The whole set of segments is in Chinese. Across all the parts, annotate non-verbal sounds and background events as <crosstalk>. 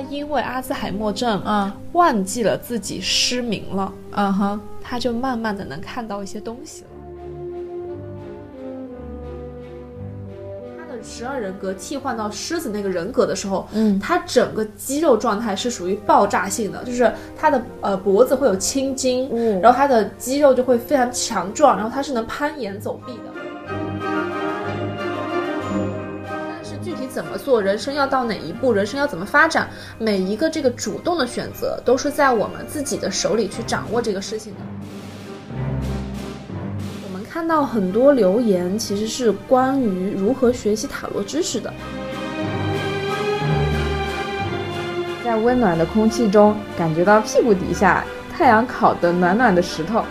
他因为阿兹海默症，嗯忘记了自己失明了，嗯哼，他就慢慢的能看到一些东西了。他的十二人格替换到狮子那个人格的时候，嗯他整个肌肉状态是属于爆炸性的，就是他的呃脖子会有青筋，嗯然后他的肌肉就会非常强壮，然后他是能攀岩走壁的。怎么做，人生要到哪一步，人生要怎么发展，每一个这个主动的选择都是在我们自己的手里去掌握这个事情的。我们看到很多留言，其实是关于如何学习塔罗知识的。在温暖的空气中，感觉到屁股底下太阳烤的暖暖的石头。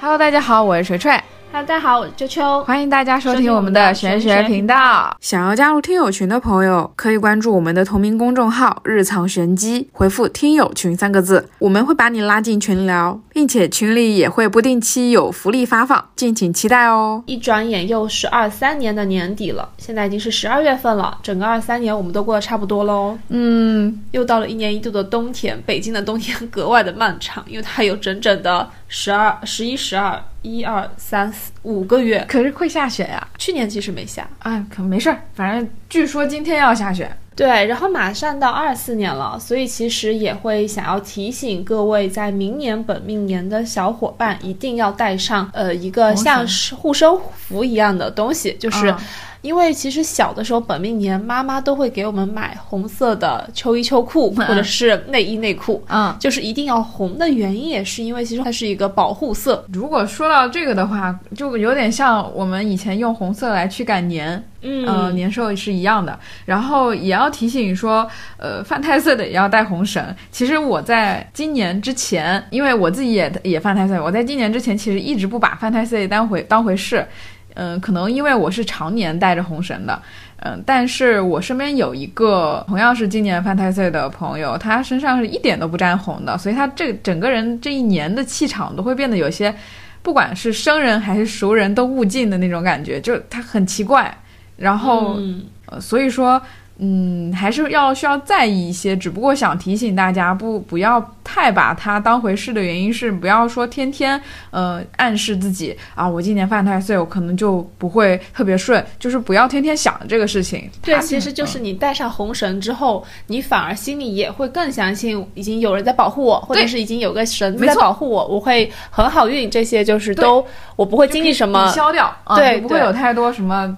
Hello，大家好，我是锤锤，Hello，大家好，我是秋秋。欢迎大家收听我们的玄学频道。想要加入听友群的朋友，可以关注我们的同名公众号“日藏玄机”，回复“听友群”三个字，我们会把你拉进群聊，并且群里也会不定期有福利发放，敬请期待哦。一转眼又是二三年的年底了，现在已经是十二月份了，整个二三年我们都过得差不多喽。嗯，又到了一年一度的冬天，北京的冬天格外的漫长，因为它有整整的十二、十一、十二、一二三四五个月。可是会下雪呀、去年其实没下，哎，可没事儿，反正据说今天要下雪。对，然后马上到二四年了，所以其实也会想要提醒各位，在明年本命年的小伙伴，一定要带上呃一个像是护身符一样的东西，就是。嗯因为其实小的时候，本命年妈妈都会给我们买红色的秋衣秋裤，或者是内衣内裤，嗯，就是一定要红的原因也是因为其实它是一个保护色。如果说到这个的话，就有点像我们以前用红色来驱赶年，嗯呃，年兽是一样的。然后也要提醒说，呃，犯太岁的也要带红绳。其实我在今年之前，因为我自己也也犯太岁，我在今年之前其实一直不把犯太岁当回当回事。嗯、可能因为我是常年带着红绳的，嗯、但是我身边有一个同样是今年犯太岁的朋友，他身上是一点都不沾红的，所以他这整个人这一年的气场都会变得有些，不管是生人还是熟人都勿近的那种感觉，就他很奇怪。然后，嗯呃，所以说，嗯，还是要需要在意一些。只不过想提醒大家，不不要太把它当回事的原因是，不要说天天呃暗示自己啊，我今年犯太岁，我可能就不会特别顺，就是不要天天想着这个事情。对，它其实就是你带上红绳之后，你反而心里也会更相信，已经有人在保护我，或者是已经有个绳子在保护我，我会很好运。这些就是都我不会经历什么消掉，啊对就不会有太多什么。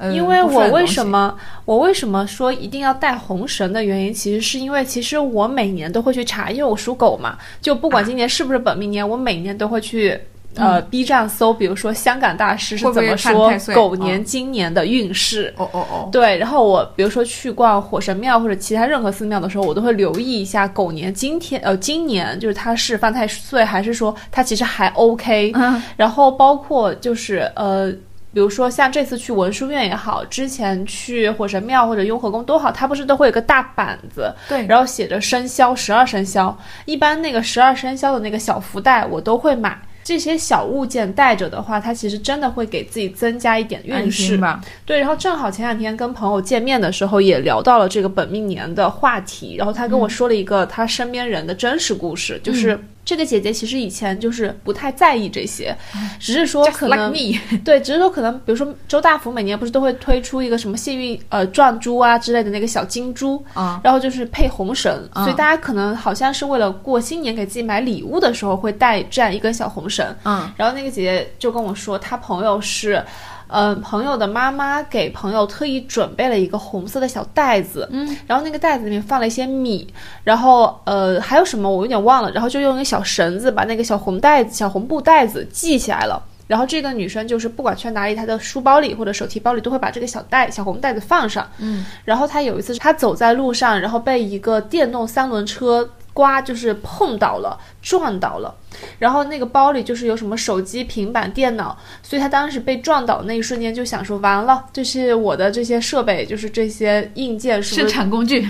呃，因为我为什么我为什么说一定要带红绳的原因，其实是因为其实我每年都会去查，因为我属狗嘛，就不管今年是不是本命年，我每年都会去。呃，B 站搜，比如说香港大师是怎么说狗嗯年今年的运势？哦哦哦，对，然后我比如说去逛火神庙或者其他任何寺庙的时候，我都会留意一下狗年今天呃今年就是它是犯太岁，还是说它其实还 OK？嗯然后包括就是呃。比如说像这次去文殊院也好，之前去火神庙或者雍和宫都好，它不是都会有个大板子，对，然后写着生肖十二生肖，一般那个十二生肖的那个小福袋我都会买。这些小物件带着的话，它其实真的会给自己增加一点运势心。吧。对，然后正好前两天跟朋友见面的时候，也聊到了这个本命年的话题，然后他跟我说了一个他身边人的真实故事，就是这个姐姐其实以前就是不太在意这些，只是说可 like 能 <laughs> 对，只是说可能，比如说周大福每年不是都会推出一个什么幸运呃转珠啊之类的那个小金珠，啊，然后就是配红绳，嗯所以大家可能好像是为了过新年给自己买礼物的时候会带这样一根小红绳，嗯然后那个姐姐就跟我说，她朋友是，呃，朋友的妈妈给朋友特意准备了一个红色的小袋子，嗯，然后那个袋子里面放了一些米，然后呃还有什么我有点忘了，然后就用一个小绳子把那个小红袋子、小红布袋子系起来了。然后这个女生就是不管去哪里，她的书包里或者手提包里都会把这个小袋、小红袋子放上。嗯，然后她有一次，她走在路上，然后被一个电动三轮车刮，就是碰倒了，撞倒了。然后那个包里就是有什么手机、平板、电脑，所以他当时被撞倒那一瞬间就想说，完了，就是我的这些设备，就是这些硬件生产工具，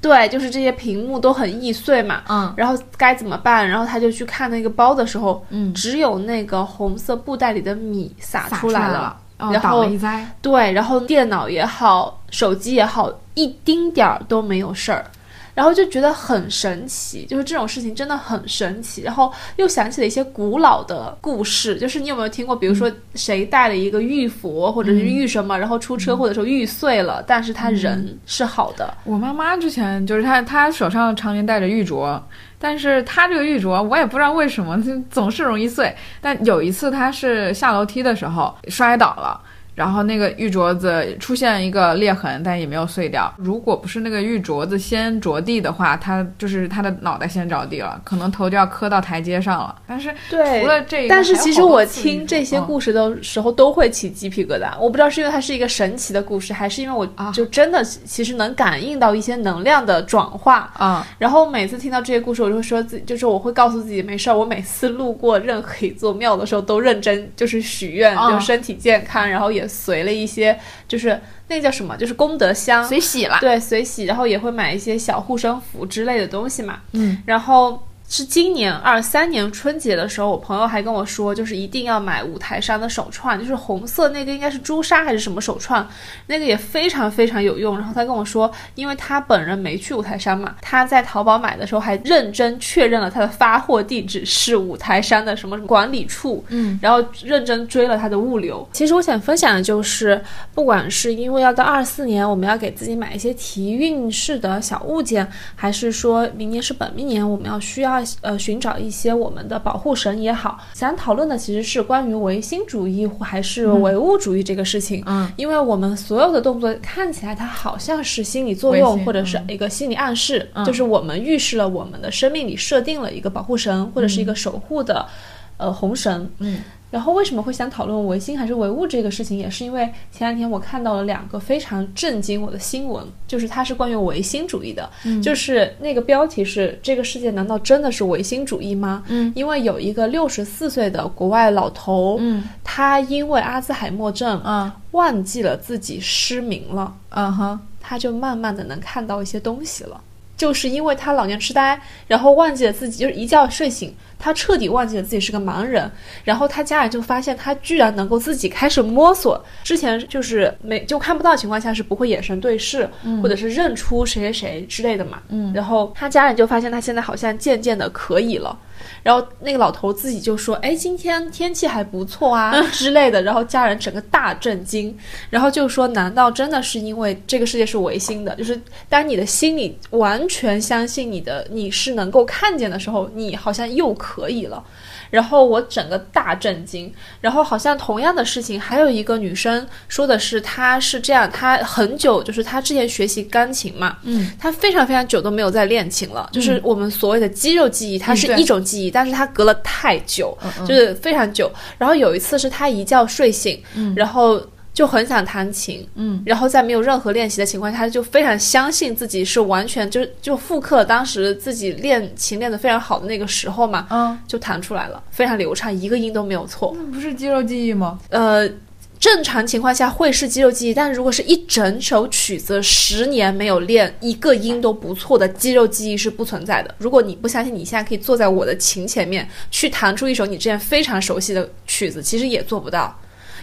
对，就是这些屏幕都很易碎嘛。嗯然后该怎么办？然后他就去看那个包的时候，嗯，只有那个红色布袋里的米洒出来了。然后，对，然后电脑也好，手机也好，一丁点儿都没有事儿。然后就觉得很神奇，就是这种事情真的很神奇。然后又想起了一些古老的故事，就是你有没有听过，比如说谁带了一个玉佛或者是玉什么，然后出车祸的时候玉碎了，但是他人是好的。我妈妈之前就是她，她手上常年戴着玉镯，但是她这个玉镯我也不知道为什么就总是容易碎。但有一次她是下楼梯的时候摔倒了。然后那个玉镯子出现一个裂痕，但也没有碎掉。如果不是那个玉镯子先着地的话，他就是他的脑袋先着地了，可能头就要磕到台阶上了。但是对除了这个，但是其实我听这些嗯故事的时候都会起鸡皮疙瘩，我不知道是因为它是一个神奇的故事，还是因为我啊就真的其实能感应到一些能量的转化。啊、然后每次听到这些故事，我就会说自己，就是我会告诉自己没事儿。我每次路过任何一座庙的时候，都认真就是许愿，哦就身体健康，然后也随了一些，就是那叫什么，就是功德箱，随喜啦。对，随喜，然后也会买一些小护身符之类的东西嘛。嗯，然后是今年二三年春节的时候，我朋友还跟我说，就是一定要买五台山的手串，就是红色那个应该是朱砂还是什么手串，那个也非常非常有用。然后他跟我说，因为他本人没去五台山嘛，他在淘宝买的时候还认真确认了他的发货地址是五台山的什么管理处，嗯，然后认真追了他的物流。其实我想分享的就是，不管是因为要到二四年，我们要给自己买一些提运式的小物件，还是说明年是本命年，我们要需要呃寻找一些我们的保护神也好，想讨论的其实是关于唯心主义还是唯物主义这个事情。嗯，因为我们所有的动作看起来它好像是心理作用，或者是一个心理暗示，嗯就是我们预示了我们的生命里设定了一个保护神或者是一个守护的。呃，红绳，嗯，然后为什么会想讨论唯心还是唯物这个事情，也是因为前两天我看到了两个非常震惊我的新闻，就是它是关于唯心主义的，嗯。就是那个标题是“这个世界难道真的是唯心主义吗？”嗯，因为有一个六十四岁的国外老头，嗯。他因为阿兹海默症，嗯。忘记了自己失明了，嗯哼，他就慢慢的能看到一些东西了。就是因为他老年痴呆，然后忘记了自己，就是一觉睡醒，他彻底忘记了自己是个盲人。然后他家人就发现他居然能够自己开始摸索，之前就是没就看不到情况下是不会眼神对视，或者是认出谁谁谁之类的嘛。嗯然后他家人就发现他现在好像渐渐的可以了。然后那个老头自己就说：“哎，今天天气还不错啊之类的。”然后家人整个大震惊，然后就说：“难道真的是因为这个世界是唯心的？就是当你的心里完全相信你的你是能够看见的时候，你好像又可以了。”然后我整个大震惊，然后好像同样的事情，还有一个女生说的是，她是这样，她很久就是她之前学习钢琴嘛，嗯，她非常非常久都没有再练琴了，就是我们所谓的肌肉记忆，它是一种记忆，但是它隔了太久，就是非常久。然后有一次是她一觉睡醒，嗯。然后就很想弹琴，嗯，然后在没有任何练习的情况下，他就非常相信自己是完全就就复刻当时自己练琴练得非常好的那个时候嘛，嗯，就弹出来了，非常流畅，一个音都没有错。那不是肌肉记忆吗？呃，正常情况下会是肌肉记忆，但如果是一整首曲子十年没有练，一个音都不错的肌肉记忆是不存在的。如果你不相信，你现在可以坐在我的琴前面去弹出一首你之前非常熟悉的曲子，其实也做不到。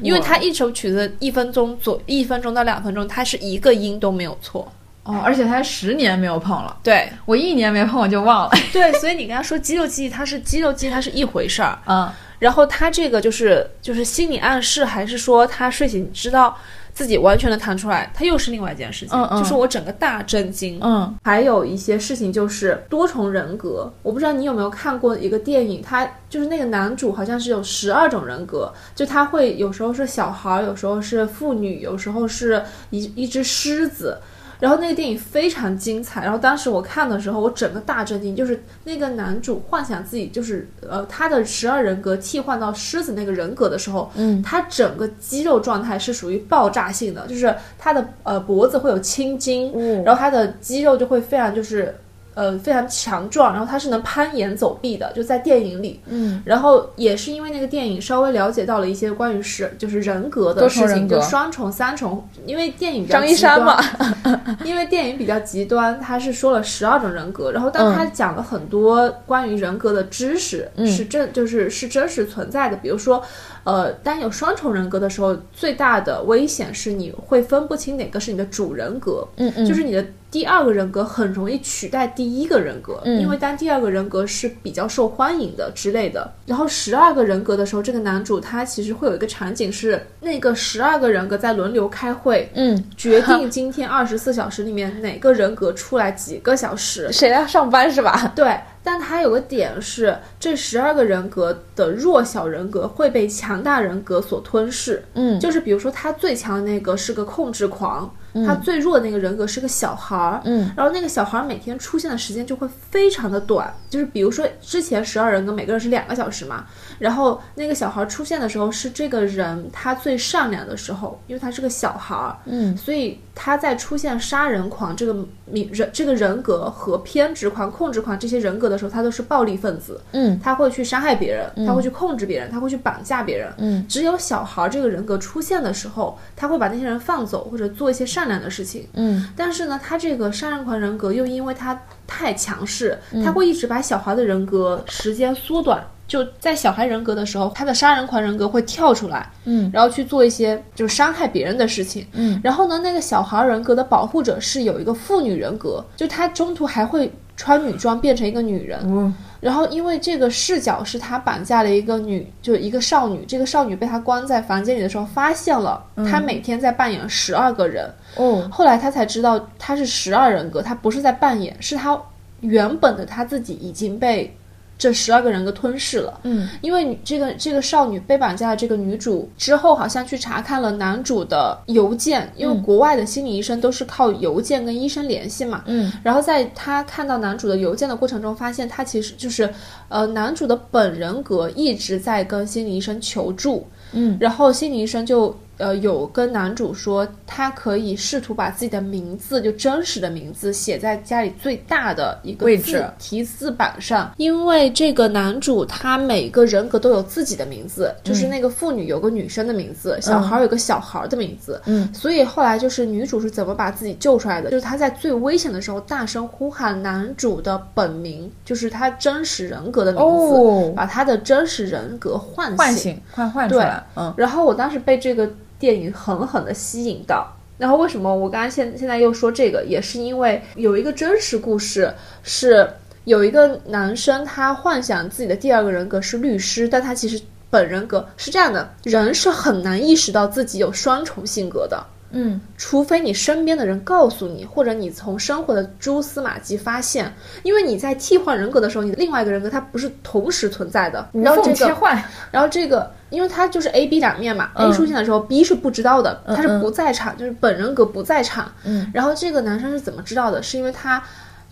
因为它一首曲子一分钟左一分钟到两分钟，它是一个音都没有错。哦，而且他十年没有碰了，对我一年没碰我就忘了。对，所以你跟他说肌肉记忆，它是肌肉记忆，它是一回事儿。嗯然后他这个就是就是心理暗示，还是说他睡醒知道自己完全的弹出来，它又是另外一件事情。嗯嗯就是我整个大震惊。嗯还有一些事情就是多重人格，我不知道你有没有看过一个电影，他就是那个男主好像是有十二种人格，就他会有时候是小孩，有时候是妇女，有时候是一一只狮子。然后那个电影非常精彩，然后当时我看的时候，我整个大震惊，就是那个男主幻想自己就是呃他的十二人格替换到狮子那个人格的时候，嗯，他整个肌肉状态是属于爆炸性的，就是他的呃脖子会有青筋，嗯然后他的肌肉就会非常就是呃非常强壮，然后他是能攀岩走壁的，就在电影里。嗯。然后也是因为那个电影稍微了解到了一些关于是就是人格的多事情，就双重、三重，因为电影比较张一山嘛，<laughs> 因为电影比较极端，他是说了十二种人格，然后但他讲了很多关于人格的知识，是真就是是真实存在的。比如说，呃，当有双重人格的时候，最大的危险是你会分不清哪个是你的主人格，嗯嗯，就是你的。第二个人格很容易取代第一个人格，因为当第二个人格是比较受欢迎的之类的。然后十二个人格的时候，这个男主他其实会有一个场景是那个十二个人格在轮流开会，嗯，决定今天二十四小时里面哪个人格出来几个小时，<laughs> 谁来上班是吧？对。但它有个点是，这十二个人格的弱小人格会被强大人格所吞噬。嗯，就是比如说他最强的那个是个控制狂。他最弱的那个人格是个小孩儿，嗯，然后那个小孩儿每天出现的时间就会非常的短，就是比如说之前十二人格每个人是两个小时嘛，然后那个小孩儿出现的时候是这个人他最善良的时候，因为他是个小孩儿，嗯，所以他在出现杀人狂这个名人这个人格和偏执狂、控制狂这些人格的时候，他都是暴力分子，嗯，他会去伤害别人，他会去控制别人，他会去绑架别人，嗯，只有小孩儿这个人格出现的时候，他会把那些人放走或者做一些善。善良的事情，嗯，但是呢，他这个杀人狂人格又因为他太强势，他会一直把小孩的人格时间缩短。就在小孩人格的时候，他的杀人狂人格会跳出来，嗯，然后去做一些就是伤害别人的事情，嗯。然后呢，那个小孩人格的保护者是有一个妇女人格，就他中途还会穿女装变成一个女人，嗯。然后，因为这个视角是他绑架了一个女，就一个少女。这个少女被他关在房间里的时候，发现了他每天在扮演十二个人。哦，后来他才知道他是十二人格，他不是在扮演，是他原本的他自己已经被。这十二个人格吞噬了，嗯，因为这个这个少女被绑架的这个女主之后，好像去查看了男主的邮件，因为国外的心理医生都是靠邮件跟医生联系嘛，嗯，然后在他看到男主的邮件的过程中，发现他其实就是，呃，男主的本人格一直在跟心理医生求助，嗯，然后心理医生就。呃，有跟男主说，他可以试图把自己的名字，就真实的名字写在家里最大的一个位置提字板上，因为这个男主他每个人格都有自己的名字，就是那个妇女有个女生的名字，小孩有个小孩的名字，嗯，所以后来就是女主是怎么把自己救出来的？就是她在最危险的时候大声呼喊男主的本名，就是他真实人格的名字，把他的真实人格唤醒，唤醒，唤唤出来，嗯，然后我当时被这个。电影狠狠的吸引到，然后为什么我刚刚现现在又说这个，也是因为有一个真实故事，是有一个男生他幻想自己的第二个人格是律师，但他其实本人格是这样的，人是很难意识到自己有双重性格的。嗯，除非你身边的人告诉你，或者你从生活的蛛丝马迹发现，因为你在替换人格的时候，你的另外一个人格它不是同时存在的，无缝切换。然后这个，因为它就是 A、B 两面嘛，A 出现的时候，B 是不知道的，他是不在场，就是本人格不在场。嗯，然后这个男生是怎么知道的？是因为他。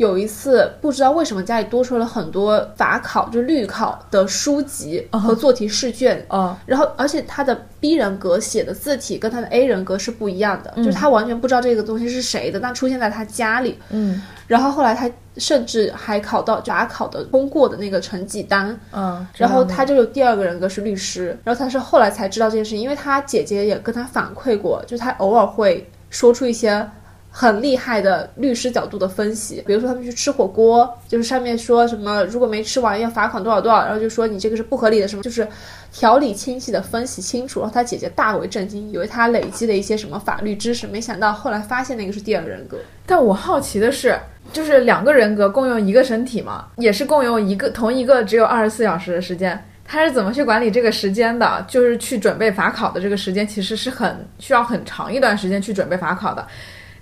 有一次，不知道为什么家里多出了很多法考，就律考的书籍和做题试卷。哦，然后而且他的 B 人格写的字体跟他的 A 人格是不一样的，就是他完全不知道这个东西是谁的，但出现在他家里。嗯，然后后来他甚至还考到法考的通过的那个成绩单。嗯，然后他就有第二个人格是律师，然后他是后来才知道这件事，因为他姐姐也跟他反馈过，就他偶尔会说出一些。很厉害的律师角度的分析，比如说他们去吃火锅，就是上面说什么如果没吃完要罚款多少多少，然后就说你这个是不合理的什么，就是条理清晰的分析清楚。然后他姐姐大为震惊，以为他累积了一些什么法律知识，没想到后来发现那个是第二人格。但我好奇的是，就是两个人格共用一个身体嘛，也是共用一个同一个只有二十四小时的时间，他是怎么去管理这个时间的？就是去准备法考的这个时间，其实是很需要很长一段时间去准备法考的。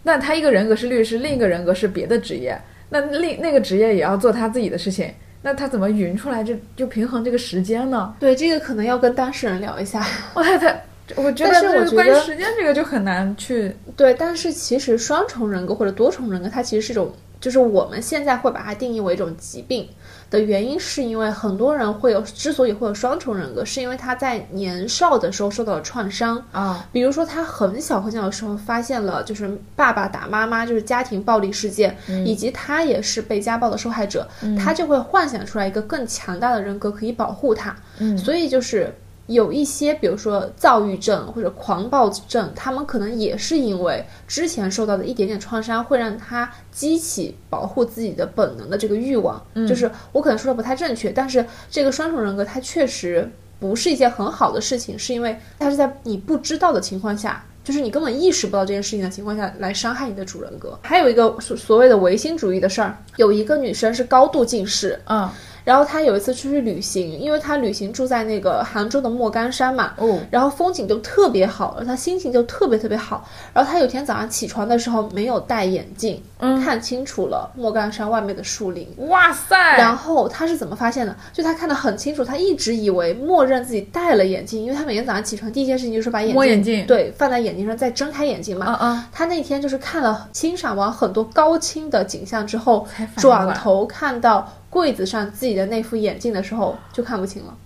那他一个人格是律师，另一个人格是别的职业，那另那个职业也要做他自己的事情，那他怎么匀出来就就平衡这个时间呢？对，这个可能要跟当事人聊一下。<laughs> 我太太，我觉得这个关于时间这个就很难去对，但是其实双重人格或者多重人格，它其实是一种，就是我们现在会把它定义为一种疾病。的原因是因为很多人会有，之所以会有双重人格，是因为他在年少的时候受到了创伤。啊，比如说他很小很小的时候发现了就是爸爸打妈妈，就是家庭暴力事件，以及他也是被家暴的受害者，他就会幻想出来一个更强大的人格可以保护他，嗯，所以就是有一些，比如说躁郁症或者狂暴症，他们可能也是因为之前受到的一点点创伤，会让他激起保护自己的本能的这个欲望。就是我可能说的不太正确，但是这个双重人格它确实不是一件很好的事情，是因为它是在你不知道的情况下。就是你根本意识不到这件事情的情况下来伤害你的主人格。还有一个所所谓的唯心主义的事儿，有一个女生是高度近视，嗯，然后他有一次出去旅行，因为他旅行住在那个杭州的莫干山嘛，哦，然后风景就特别好，然后他心情就特别特别好。然后他有天早上起床的时候没有戴眼镜，嗯看清楚了莫干山外面的树林。哇塞，然后他是怎么发现的？就他看得很清楚，他一直以为默认自己戴了眼镜，因为他每天早上起床第一件事情就是把眼镜摸眼镜对放在眼睛上，再睁开眼睛嘛。嗯嗯，他那天就是看了欣赏完很多高清的景象之后转头看到柜子上自己的那副眼镜的时候，就看不清了。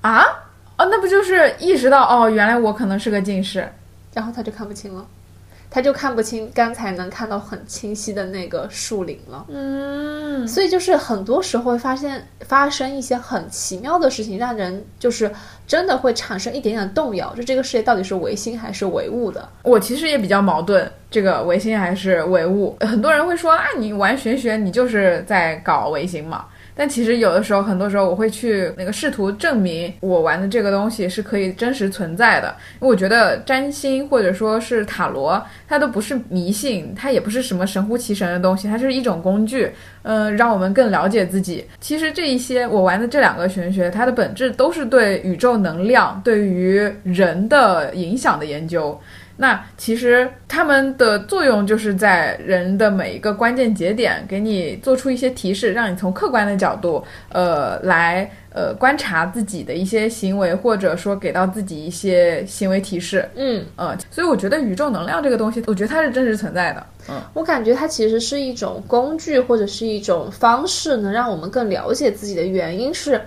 啊，哦，那不就是意识到哦，原来我可能是个近视，然后他就看不清了，他就看不清刚才能看到很清晰的那个树林了。嗯，所以就是很多时候会发现发生一些很奇妙的事情，让人就是真的会产生一点点动摇，就这个世界到底是唯心还是唯物的？我其实也比较矛盾，这个唯心还是唯物？很多人会说啊，你玩玄学，你就是在搞唯心嘛。但其实有的时候，很多时候我会去那个试图证明我玩的这个东西是可以真实存在的，因为我觉得占星或者说是塔罗，它都不是迷信，它也不是什么神乎其神的东西，它就是一种工具，嗯、让我们更了解自己。其实这一些我玩的这两个玄学，它的本质都是对宇宙能量、对于人的影响的研究。那其实它们的作用就是在人的每一个关键节点，给你做出一些提示，让你从客观的角度，呃，来呃观察自己的一些行为，或者说给到自己一些行为提示。嗯，呃，所以我觉得宇宙能量这个东西，我觉得它是真实存在的。嗯，我感觉它其实是一种工具或者是一种方式，能让我们更了解自己的原因是。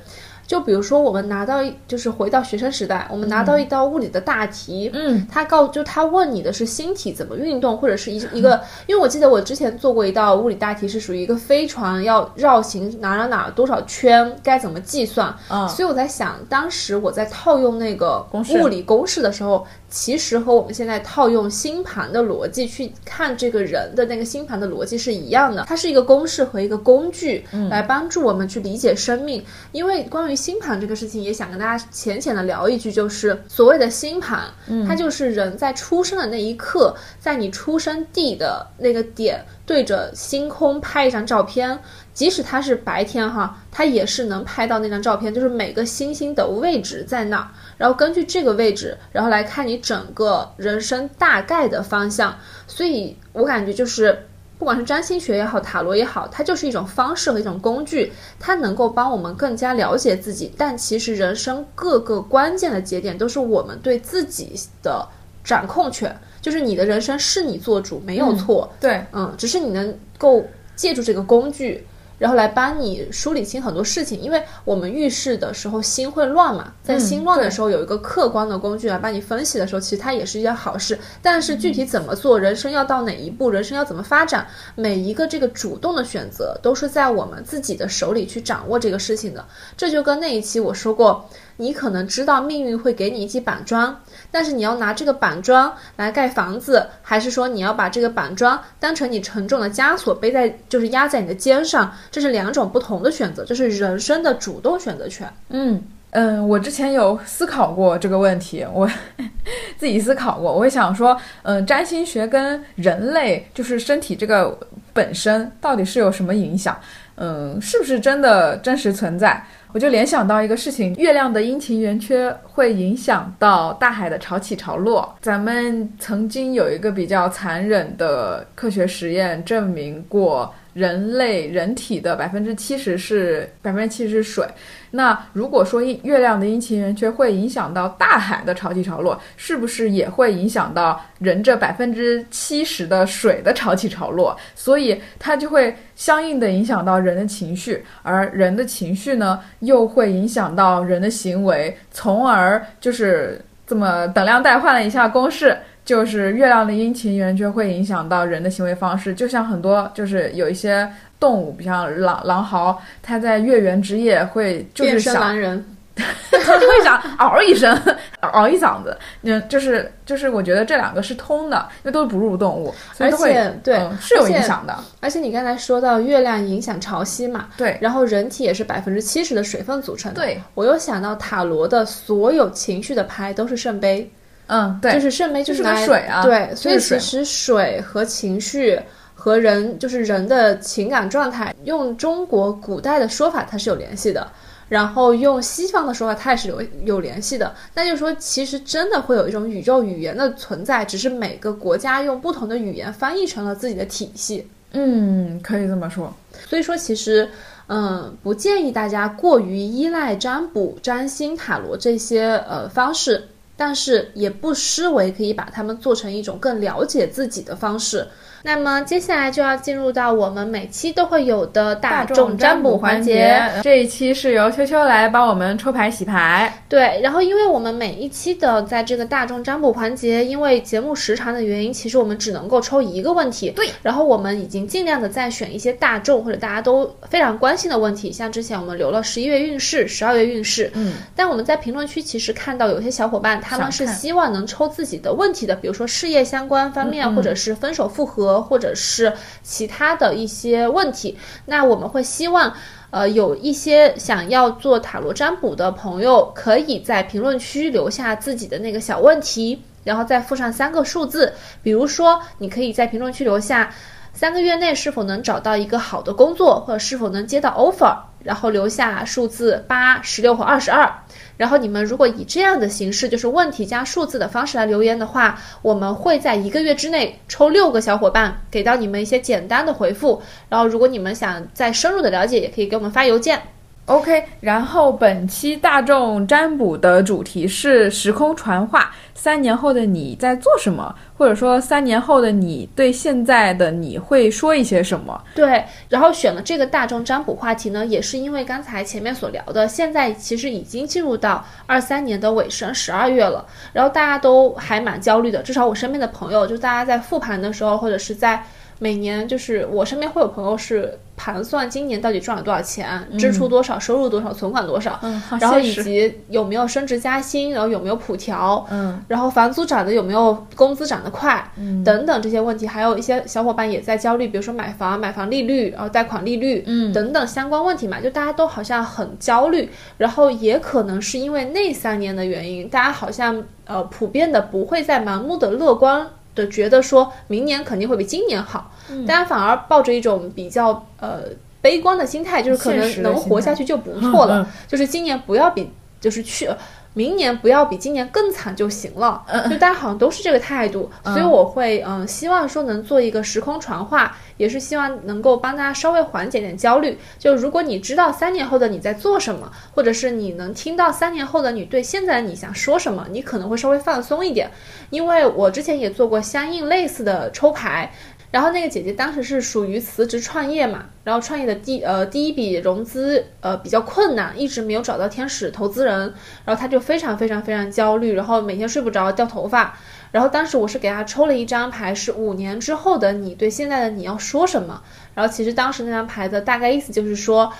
就比如说，我们拿到一就是回到学生时代，我们拿到一道物理的大题，嗯，他告就他问你的是星体怎么运动，或者是一一个，因为我记得我之前做过一道物理大题，是属于一个飞船要绕行哪哪哪多少圈，该怎么计算，嗯。所以我在想，当时我在套用那个物理公式的时候，其实和我们现在套用星盘的逻辑去看这个人的那个星盘的逻辑是一样的，它是一个公式和一个工具，来帮助我们去理解生命。因为关于星盘这个事情，也想跟大家浅浅的聊一句，就是所谓的星盘，它就是人在出生的那一刻，在你出生地的那个点对着星空拍一张照片。即使它是白天哈，它也是能拍到那张照片，就是每个星星的位置在哪儿，然后根据这个位置，然后来看你整个人生大概的方向。所以我感觉就是，不管是占星学也好，塔罗也好，它就是一种方式和一种工具，它能够帮我们更加了解自己。但其实人生各个关键的节点都是我们对自己的掌控权，就是你的人生是你做主，没有错。对，嗯，只是你能够借助这个工具，然后来帮你梳理清很多事情。因为我们遇事的时候心会乱嘛，在嗯心乱的时候有一个客观的工具来帮你分析的时候，其实它也是一件好事。但是具体怎么做，人生要到哪一步，人生要怎么发展，每一个这个主动的选择都是在我们自己的手里去掌握这个事情的。这就跟那一期我说过，你可能知道命运会给你一记板砖，但是你要拿这个板砖来盖房子，还是说你要把这个板砖当成你沉重的枷锁背在，就是压在你的肩上，这是两种不同的选择，这是人生的主动选择权。嗯嗯，我之前有思考过这个问题，我自己思考过，我会想说，嗯，占星学跟人类就是身体这个本身到底是有什么影响？嗯，是不是真的真实存在？我就联想到一个事情，月亮的阴晴圆缺会影响到大海的潮起潮落。咱们曾经有一个比较残忍的科学实验，证明过人类人体的百分之七十是百分之七十是水。那如果说月亮的阴晴圆缺会影响到大海的潮起潮落，是不是也会影响到人这百分之七十的水的潮起潮落？所以它就会相应的影响到人的情绪，而人的情绪呢，又会影响到人的行为，从而就是这么等量代换了一下公式。就是月亮的阴晴圆缺会影响到人的行为方式，就像很多就是有一些动物，比像狼狼嚎，它在月圆之夜会就是想狼人，他就会想嗷一声，嗷一嗓子，嗯，就是就是，我觉得这两个是通的，因为都是哺乳动物，所以都会而且对嗯是有影响的，而且你刚才说到月亮影响潮汐嘛，对。然后人体也是百分之七十的水分组成的。对，我又想到塔罗的所有情绪的牌都是圣杯，嗯，对，就是圣杯就是个水啊对，所以其实水和情绪和人就是人的情感状态，用中国古代的说法它是有联系的。然后用西方的说法，它也是有有联系的。那就是说，其实真的会有一种宇宙语言的存在，只是每个国家用不同的语言翻译成了自己的体系。嗯，可以这么说，所以说，其实，嗯，不建议大家过于依赖占卜、占星、塔罗这些呃方式，但是也不失为可以把它们做成一种更了解自己的方式。那么接下来就要进入到我们每期都会有的大众占卜环节。，这一期是由秋秋来帮我们抽牌洗牌，对，然后因为我们每一期的在这个大众占卜环节，因为节目时长的原因，其实我们只能够抽一个问题。对，然后我们已经尽量的在选一些大众或者大家都非常关心的问题，像之前我们留了十一月运势、十二月运势。嗯，但我们在评论区其实看到有些小伙伴他们是希望能抽自己的问题的，比如说事业相关方面，嗯嗯或者是分手复合，或者是其他的一些问题。那我们会希望。呃，有一些想要做塔罗占卜的朋友，可以在评论区留下自己的那个小问题，然后再附上三个数字。比如说，你可以在评论区留下三个月内是否能找到一个好的工作，或者是否能接到 offer，然后留下数字八、十六和二十二。然后你们如果以这样的形式，就是问题加数字的方式来留言的话，我们会在一个月之内抽六个小伙伴，给到你们一些简单的回复。然后如果你们想再深入的了解，也可以给我们发邮件。OK，然后本期大众占卜的主题是时空传话，三年后的你在做什么？或者说三年后的你对现在的你会说一些什么？对，然后选了这个大众占卜话题呢，也是因为刚才前面所聊的，现在其实已经进入到二三年的尾声，十二月了，然后大家都还蛮焦虑的，至少我身边的朋友，就大家在复盘的时候，或者是在每年，就是我身边会有朋友是盘算今年到底赚了多少钱，支出多少，收入多少，存款多少，嗯，然后以及有没有升职加薪，然后有没有普调，嗯，然后房租涨的有没有工资涨得快，等等这些问题，还有一些小伙伴也在焦虑，比如说买房、买房利率，然后贷款利率，嗯。等等相关问题嘛，就大家都好像很焦虑，然后也可能是因为那三年的原因，大家好像呃普遍的不会再盲目的乐观。的觉得说明年肯定会比今年好，嗯。大家反而抱着一种比较呃悲观的心态，就是可能能活下去就不错了，就是今年不要比就是去。明年不要比今年更惨就行了，就大家好像都是这个态度，所以我会嗯希望说能做一个时空传话，也是希望能够帮大家稍微缓解点焦虑。就如果你知道三年后的你在做什么，或者是你能听到三年后的你对现在的你想说什么，你可能会稍微放松一点。因为我之前也做过相应类似的抽牌，然后那个姐姐当时是属于辞职创业嘛，然后创业的第呃第一笔融资呃比较困难，一直没有找到天使投资人，然后她就非常非常非常焦虑，然后每天睡不着，掉头发。然后当时我是给她抽了一张牌，是五年之后的你对现在的你要说什么。然后其实当时那张牌的大概意思就是说。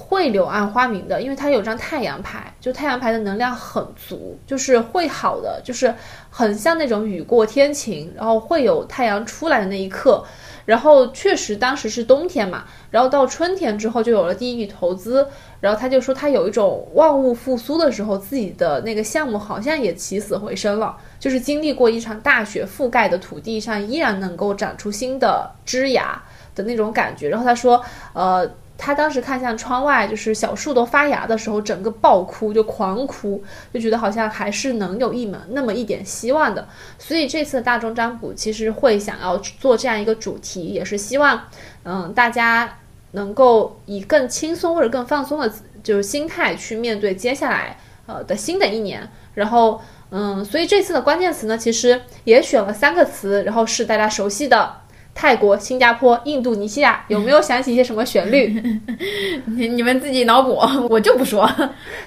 会柳暗花明的，因为它有张太阳牌，就太阳牌的能量很足，就是会好的，就是很像那种雨过天晴，然后会有太阳出来的那一刻。然后确实当时是冬天嘛，然后到春天之后就有了第一笔投资，然后他就说他有一种万物复苏的时候，自己的那个项目好像也起死回生了，就是经历过一场大雪覆盖的土地上，依然能够长出新的枝芽的那种感觉。然后他说，呃。他当时看向窗外，就是小树都发芽的时候，整个爆哭，就狂哭，就觉得好像还是能有一门那么一点希望的。所以这次的大众占卜其实会想要做这样一个主题，也是希望，嗯，大家能够以更轻松或者更放松的就是心态去面对接下来呃的新的一年。然后，嗯，所以这次的关键词呢，其实也选了三个词，然后是大家熟悉的。泰国、新加坡、印度尼西亚，有没有想起一些什么旋律？你 <laughs> 你们自己脑补，<laughs> 我就不说。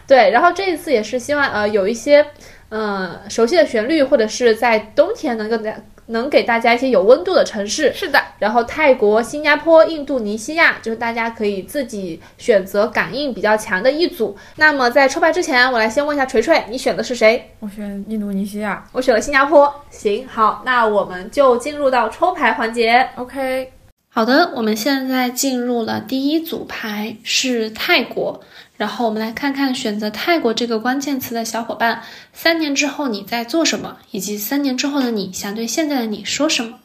对，然后这一次也是希望呃有一些嗯、呃、熟悉的旋律，或者是在冬天能够能给大家一些有温度的城市。是的，然后泰国、新加坡、印度尼西亚，就是大家可以自己选择感应比较强的一组。那么在抽牌之前，我来先问一下锤锤，你选的是谁？我选印度尼西亚。我选了新加坡。行，好，那我们就进入到抽牌环节。OK，好的，我们现在进入了第一组牌，是泰国。然后我们来看看选择泰国这个关键词的小伙伴，三年之后你在做什么，以及三年之后的你想对现在的你说什么。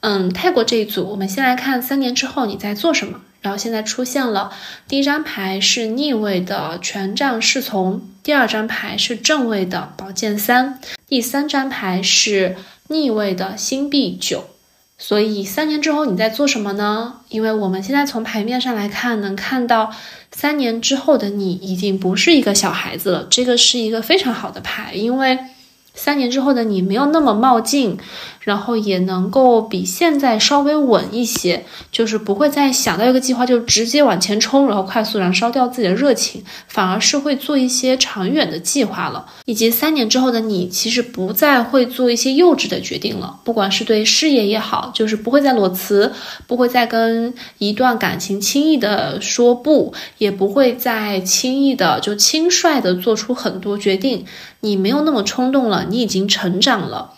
嗯，泰国这一组，我们先来看三年之后你在做什么。然后现在出现了第一张牌是逆位的权杖侍从，第二张牌是正位的宝剑三，第三张牌是逆位的星币九。所以三年之后你在做什么呢？因为我们现在从牌面上来看，能看到三年之后的你已经不是一个小孩子了，这个是一个非常好的牌，因为三年之后的你没有那么冒进，然后也能够比现在稍微稳一些，就是不会再想到一个计划就直接往前冲，然后快速燃烧掉自己的热情，反而是会做一些长远的计划了。以及三年之后的你，其实不再会做一些幼稚的决定了，不管是对事业也好，就是不会再裸辞，不会再跟一段感情轻易的说不，也不会再轻易的就轻率的做出很多决定。你没有那么冲动了，你已经成长了。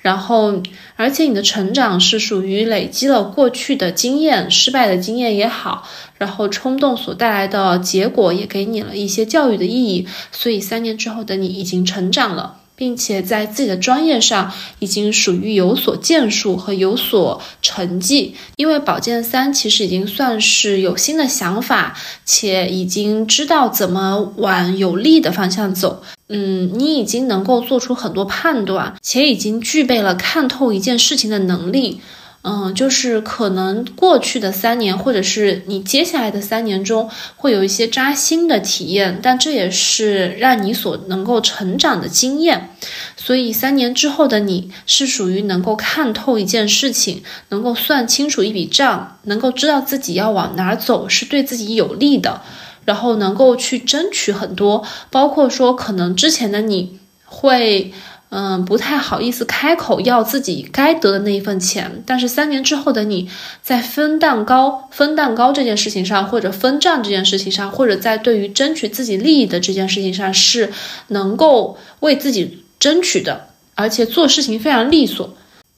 然后，而且你的成长是属于累积了过去的经验，失败的经验也好，然后冲动所带来的结果也给你了一些教育的意义。所以三年之后的你已经成长了，并且在自己的专业上已经属于有所建树和有所成绩。因为宝剑三其实已经算是有新的想法，且已经知道怎么往有利的方向走。嗯，你已经能够做出很多判断，且已经具备了看透一件事情的能力。嗯，就是可能过去的三年，或者是你接下来的三年中，会有一些扎心的体验，但这也是让你所能够成长的经验。所以三年之后的你是属于能够看透一件事情，能够算清楚一笔账，能够知道自己要往哪儿走是对自己有利的。然后能够去争取很多，包括说可能之前的你会，嗯，不太好意思开口要自己该得的那一份钱，但是三年之后的你在分蛋糕、分蛋糕这件事情上，或者分账这件事情上，或者在对于争取自己利益的这件事情上，是能够为自己争取的，而且做事情非常利索。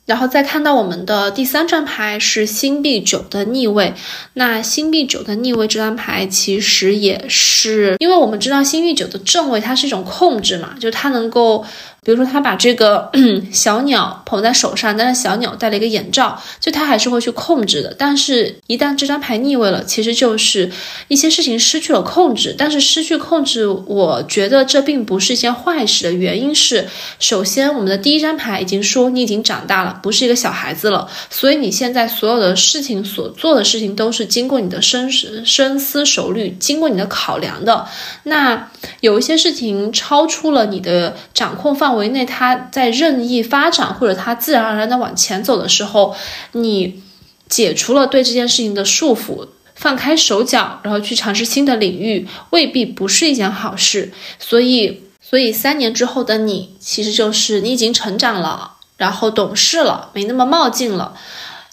然后再看到我们的第三张牌是星币九的逆位，那星币九的逆位这张牌其实也是，因为我们知道星币九的正位它是一种控制嘛，就它能够，比如说他把这个 <clears throat> 小鸟捧在手上，但是小鸟戴了一个眼罩，就他还是会去控制的。但是，一旦这张牌逆位了，其实就是一些事情失去了控制。但是失去控制，我觉得这并不是一件坏事的原因是，首先我们的第一张牌已经说你已经长大了。不是一个小孩子了，所以你现在所有的事情所做的事情都是经过你的深思深思熟虑，经过你的考量的。那有一些事情超出了你的掌控范围围内，它在任意发展或者它自然而然的往前走的时候，你解除了对这件事情的束缚，放开手脚，然后去尝试新的领域，未必不是一件好事。所以，所以三年之后的你，其实就是你已经成长了。然后懂事了，没那么冒进了，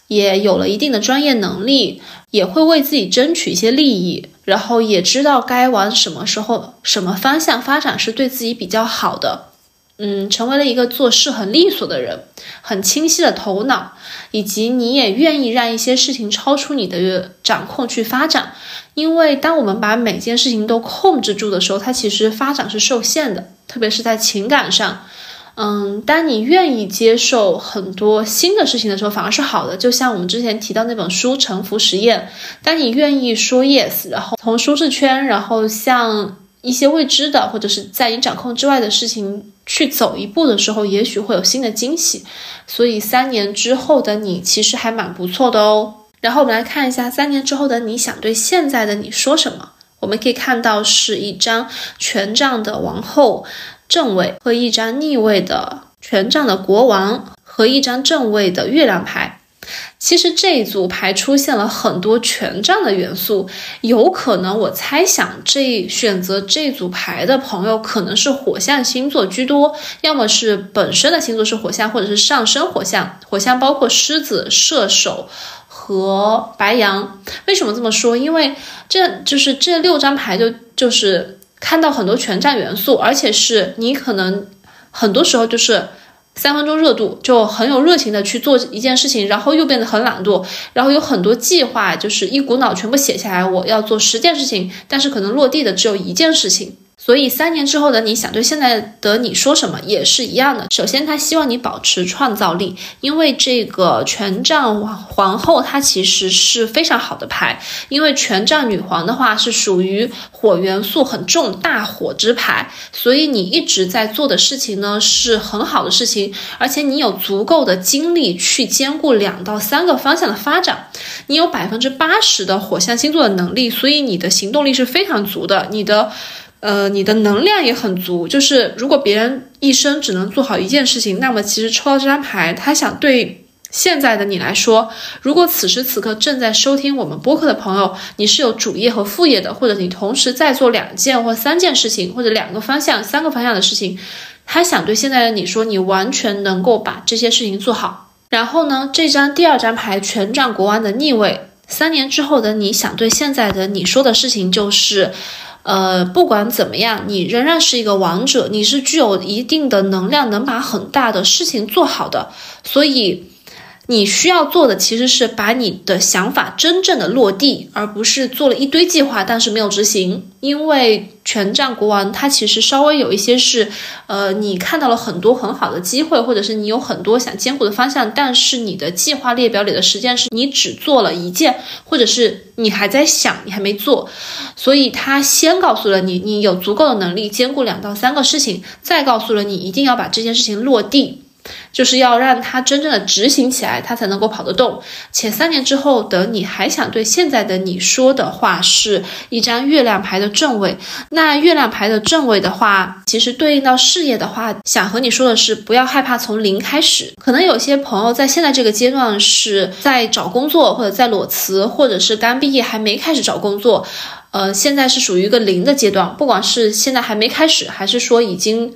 也有了一定的专业能力，也会为自己争取一些利益，然后也知道该往什么时候、什么方向发展是对自己比较好的。嗯，成为了一个做事很利索的人，很清晰的头脑，以及你也愿意让一些事情超出你的掌控去发展。因为当我们把每件事情都控制住的时候，它其实发展是受限的，特别是在情感上。嗯，当你愿意接受很多新的事情的时候，反而是好的。就像我们之前提到那本书《沉浮实验》，当你愿意说 yes，然后从舒适圈，然后向一些未知的或者是在你掌控之外的事情去走一步的时候，也许会有新的惊喜。所以三年之后的你其实还蛮不错的哦。然后我们来看一下三年之后的你想对现在的你说什么。我们可以看到是一张权杖的王后。正位和一张逆位的权杖的国王和一张正位的月亮牌，其实这一组牌出现了很多权杖的元素，有可能我猜想这选择这组牌的朋友可能是火象星座居多，要么是本身的星座是火象，或者是上升火象。火象包括狮子、射手和白羊。为什么这么说？因为这就是这六张牌就就是看到很多权杖元素，而且是你可能很多时候就是三分钟热度，就很有热情的去做一件事情，然后又变得很懒惰，然后有很多计划，就是一股脑全部写下来，我要做十件事情，但是可能落地的只有一件事情。所以三年之后的你想对现在的你说什么也是一样的。首先，他希望你保持创造力，因为这个权杖王皇后她其实是非常好的牌，因为权杖女皇的话是属于火元素很重大火之牌，所以你一直在做的事情呢是很好的事情，而且你有足够的精力去兼顾两到三个方向的发展，你有百分之八十的火象星座的能力，所以你的行动力是非常足的，你的。呃，你的能量也很足，就是如果别人一生只能做好一件事情，那么其实抽到这张牌，他想对现在的你来说，如果此时此刻正在收听我们播客的朋友，你是有主业和副业的，或者你同时在做两件或三件事情，或者两个方向、三个方向的事情，他想对现在的你说，你完全能够把这些事情做好。然后呢，这张第二张牌权杖国王的逆位，三年之后的你想对现在的你说的事情就是。呃，不管怎么样，你仍然是一个王者，你是具有一定的能量，能把很大的事情做好的，所以。你需要做的其实是把你的想法真正的落地，而不是做了一堆计划，但是没有执行。因为权杖国王他其实稍微有一些是，呃，你看到了很多很好的机会，或者是你有很多想兼顾的方向，但是你的计划列表里的时间是你只做了一件，或者是你还在想，你还没做。所以他先告诉了你，你有足够的能力兼顾两到三个事情，再告诉了你一定要把这件事情落地。就是要让他真正的执行起来，他才能够跑得动。且三年之后的你还想对现在的你说的话，是一张月亮牌的正位。那月亮牌的正位的话，其实对应到事业的话，想和你说的是，不要害怕从零开始。可能有些朋友在现在这个阶段是在找工作，或者在裸辞，或者是刚毕业还没开始找工作，呃，现在是属于一个零的阶段。不管是现在还没开始，还是说已经。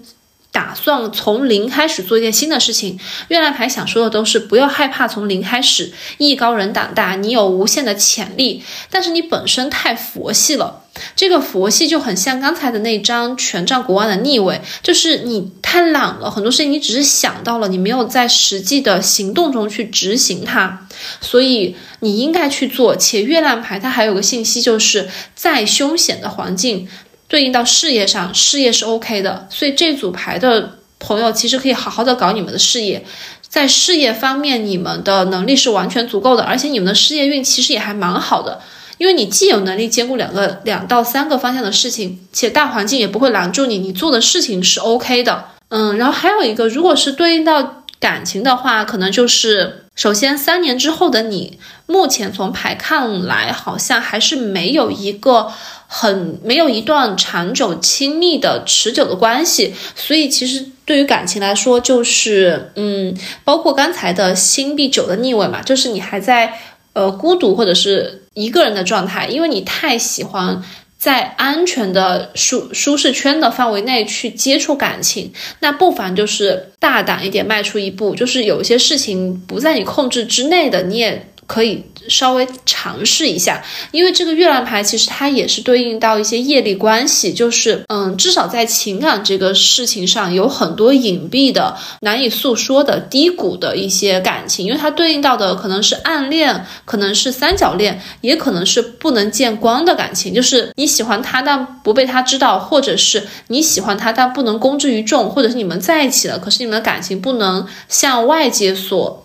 打算从零开始做一件新的事情，月亮牌想说的都是不要害怕从零开始，艺高人胆大，你有无限的潜力，但是你本身太佛系了，这个佛系就很像刚才的那张权杖国王的逆位，就是你太懒了，很多事情你只是想到了，你没有在实际的行动中去执行它，所以你应该去做。且月亮牌它还有个信息，就是再凶险的环境。对应到事业上，事业是 OK 的，所以这组牌的朋友其实可以好好的搞你们的事业，在事业方面，你们的能力是完全足够的，而且你们的事业运其实也还蛮好的，因为你既有能力兼顾两个两到三个方向的事情，且大环境也不会拦住你，你做的事情是 OK 的，嗯，然后还有一个，如果是对应到感情的话，可能就是首先三年之后的你，目前从牌看来，好像还是没有一个。很没有一段长久、亲密的、持久的关系，所以其实对于感情来说，就是嗯，包括刚才的星币九的逆位嘛，就是你还在呃孤独或者是一个人的状态，因为你太喜欢在安全的舒舒适圈的范围内去接触感情，那不妨就是大胆一点，迈出一步，就是有一些事情不在你控制之内的，你也。可以稍微尝试一下，因为这个月亮牌其实它也是对应到一些业力关系，就是嗯，至少在情感这个事情上有很多隐蔽的、难以诉说的低谷的一些感情，因为它对应到的可能是暗恋，可能是三角恋，也可能是不能见光的感情，就是你喜欢他但不被他知道，或者是你喜欢他但不能公之于众，或者是你们在一起了，可是你们的感情不能向外界所。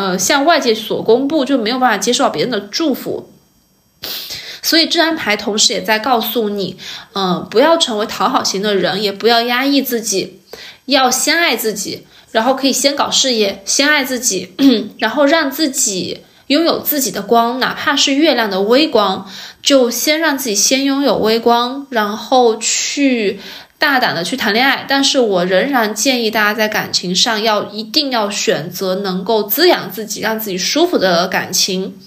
呃，向外界所公布就没有办法接受到别人的祝福，所以这张牌同时也在告诉你，嗯，不要成为讨好型的人，也不要压抑自己，要先爱自己，然后可以先搞事业，先爱自己，<clears throat> 然后让自己拥有自己的光，哪怕是月亮的微光，就先让自己先拥有微光，然后去。大胆的去谈恋爱，但是我仍然建议大家在感情上要一定要选择能够滋养自己、让自己舒服的感情。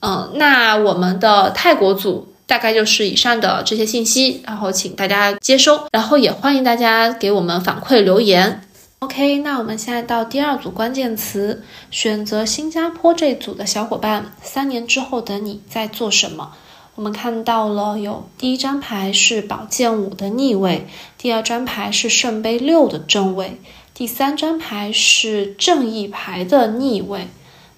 嗯，那我们的泰国组大概就是以上的这些信息，然后请大家接收，然后也欢迎大家给我们反馈留言。OK，那我们现在到第二组关键词，选择新加坡这组的小伙伴，三年之后的你在做什么？我们看到了有第一张牌是宝剑五的逆位，第二张牌是圣杯六的正位，第三张牌是正义牌的逆位。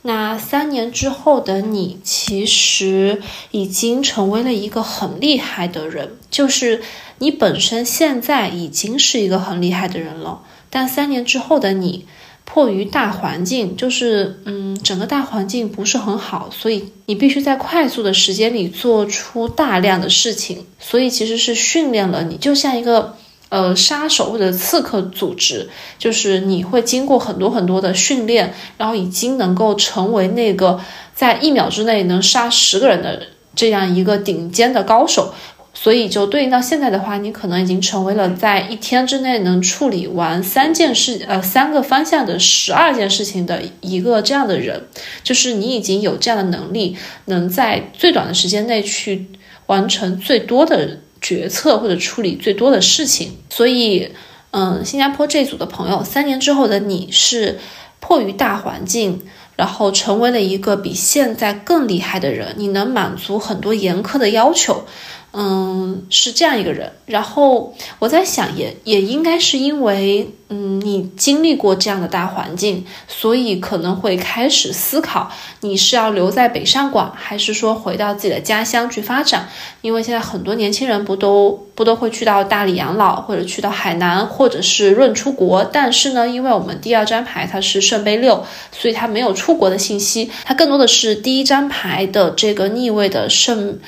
那三年之后的你，其实已经成为了一个很厉害的人，就是你本身现在已经是一个很厉害的人了。但三年之后的你，迫于大环境，就是嗯，整个大环境不是很好，所以你必须在快速的时间里做出大量的事情，所以其实是训练了你，就像一个呃杀手或者刺客组织，就是你会经过很多很多的训练，然后已经能够成为那个在一秒之内能杀十个人的这样一个顶尖的高手。所以，就对应到现在的话，你可能已经成为了在一天之内能处理完三件事，呃，三个方向的十二件事情的一个这样的人，就是你已经有这样的能力，能在最短的时间内去完成最多的决策或者处理最多的事情。所以，嗯，新加坡这组的朋友，三年之后的你是迫于大环境，然后成为了一个比现在更厉害的人，你能满足很多严苛的要求。嗯，是这样一个人。然后我在想，也也应该是因为，嗯，你经历过这样的大环境，所以可能会开始思考，你是要留在北上广，还是说回到自己的家乡去发展？因为现在很多年轻人不都不都会去到大理养老，或者去到海南，或者是润出国。但是呢，因为我们第二张牌它是圣杯六，所以它没有出国的信息，它更多的是第一张牌的这个逆位的圣。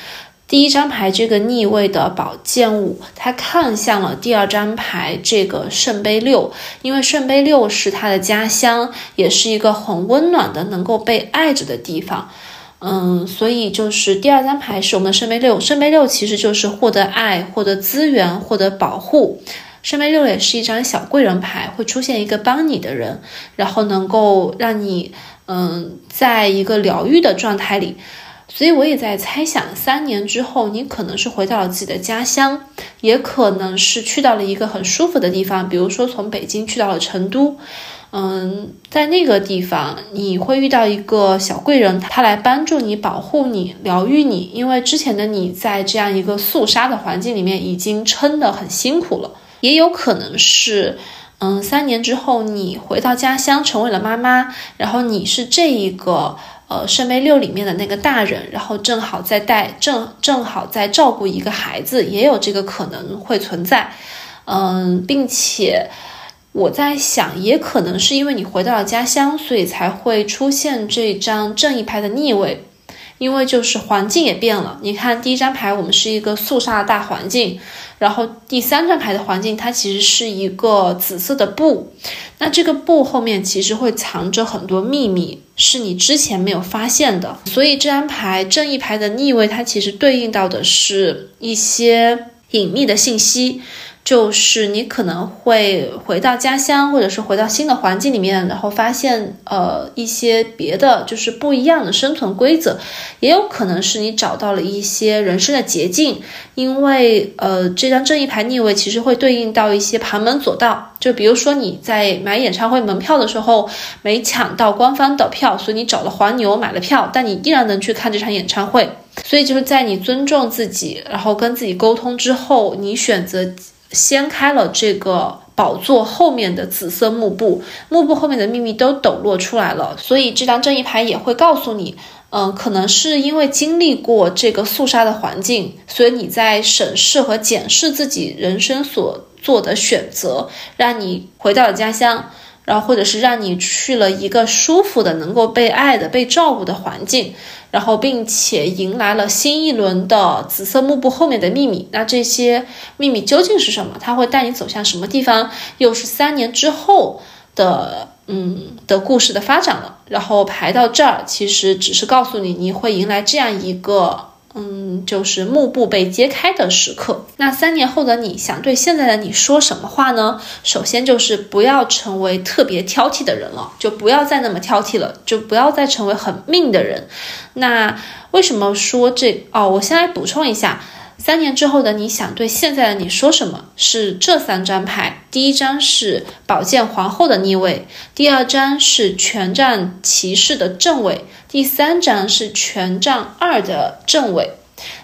第一张牌这个逆位的宝剑五，它看向了第二张牌这个圣杯六，因为圣杯六是他的家乡，也是一个很温暖的、能够被爱着的地方。嗯，所以就是第二张牌是我们的圣杯六，圣杯六其实就是获得爱、获得资源、获得保护。圣杯六也是一张小贵人牌，会出现一个帮你的人，然后能够让你嗯，在一个疗愈的状态里。所以我也在猜想，三年之后，你可能是回到了自己的家乡，也可能是去到了一个很舒服的地方，比如说从北京去到了成都。嗯，在那个地方，你会遇到一个小贵人，他来帮助你、保护你、疗愈你，因为之前的你在这样一个肃杀的环境里面已经撑得很辛苦了。也有可能是，嗯，三年之后你回到家乡，成为了妈妈，然后你是这一个。呃，圣杯六里面的那个大人，然后正好在带正正好在照顾一个孩子，也有这个可能会存在。嗯，并且我在想，也可能是因为你回到了家乡，所以才会出现这张正义牌的逆位。因为就是环境也变了，你看第一张牌，我们是一个肃杀的大环境，然后第三张牌的环境，它其实是一个紫色的布，那这个布后面其实会藏着很多秘密，是你之前没有发现的，所以这张牌正义牌的逆位，它其实对应到的是一些隐秘的信息。就是你可能会回到家乡，或者是回到新的环境里面，然后发现呃一些别的就是不一样的生存规则，也有可能是你找到了一些人生的捷径，因为呃这张正义牌逆位其实会对应到一些旁门左道，就比如说你在买演唱会门票的时候没抢到官方的票，所以你找了黄牛买了票，但你依然能去看这场演唱会，所以就是在你尊重自己，然后跟自己沟通之后，你选择。掀开了这个宝座后面的紫色幕布，幕布后面的秘密都抖落出来了。所以这张正义牌也会告诉你，嗯，可能是因为经历过这个肃杀的环境，所以你在审视和检视自己人生所做的选择，让你回到了家乡。然后，或者是让你去了一个舒服的、能够被爱的、被照顾的环境，然后，并且迎来了新一轮的紫色幕布后面的秘密。那这些秘密究竟是什么？它会带你走向什么地方？又是三年之后的，嗯，的故事的发展了。然后排到这儿，其实只是告诉你，你会迎来这样一个。嗯，就是幕布被揭开的时刻。那三年后的你想对现在的你说什么话呢？首先就是不要成为特别挑剔的人了，就不要再那么挑剔了，就不要再成为很命的人。那为什么说这？哦，我先来补充一下，三年之后的你想对现在的你说什么？是这三张牌，第一张是宝剑皇后的逆位，第二张是权杖骑士的正位，第三张是权杖二的正位。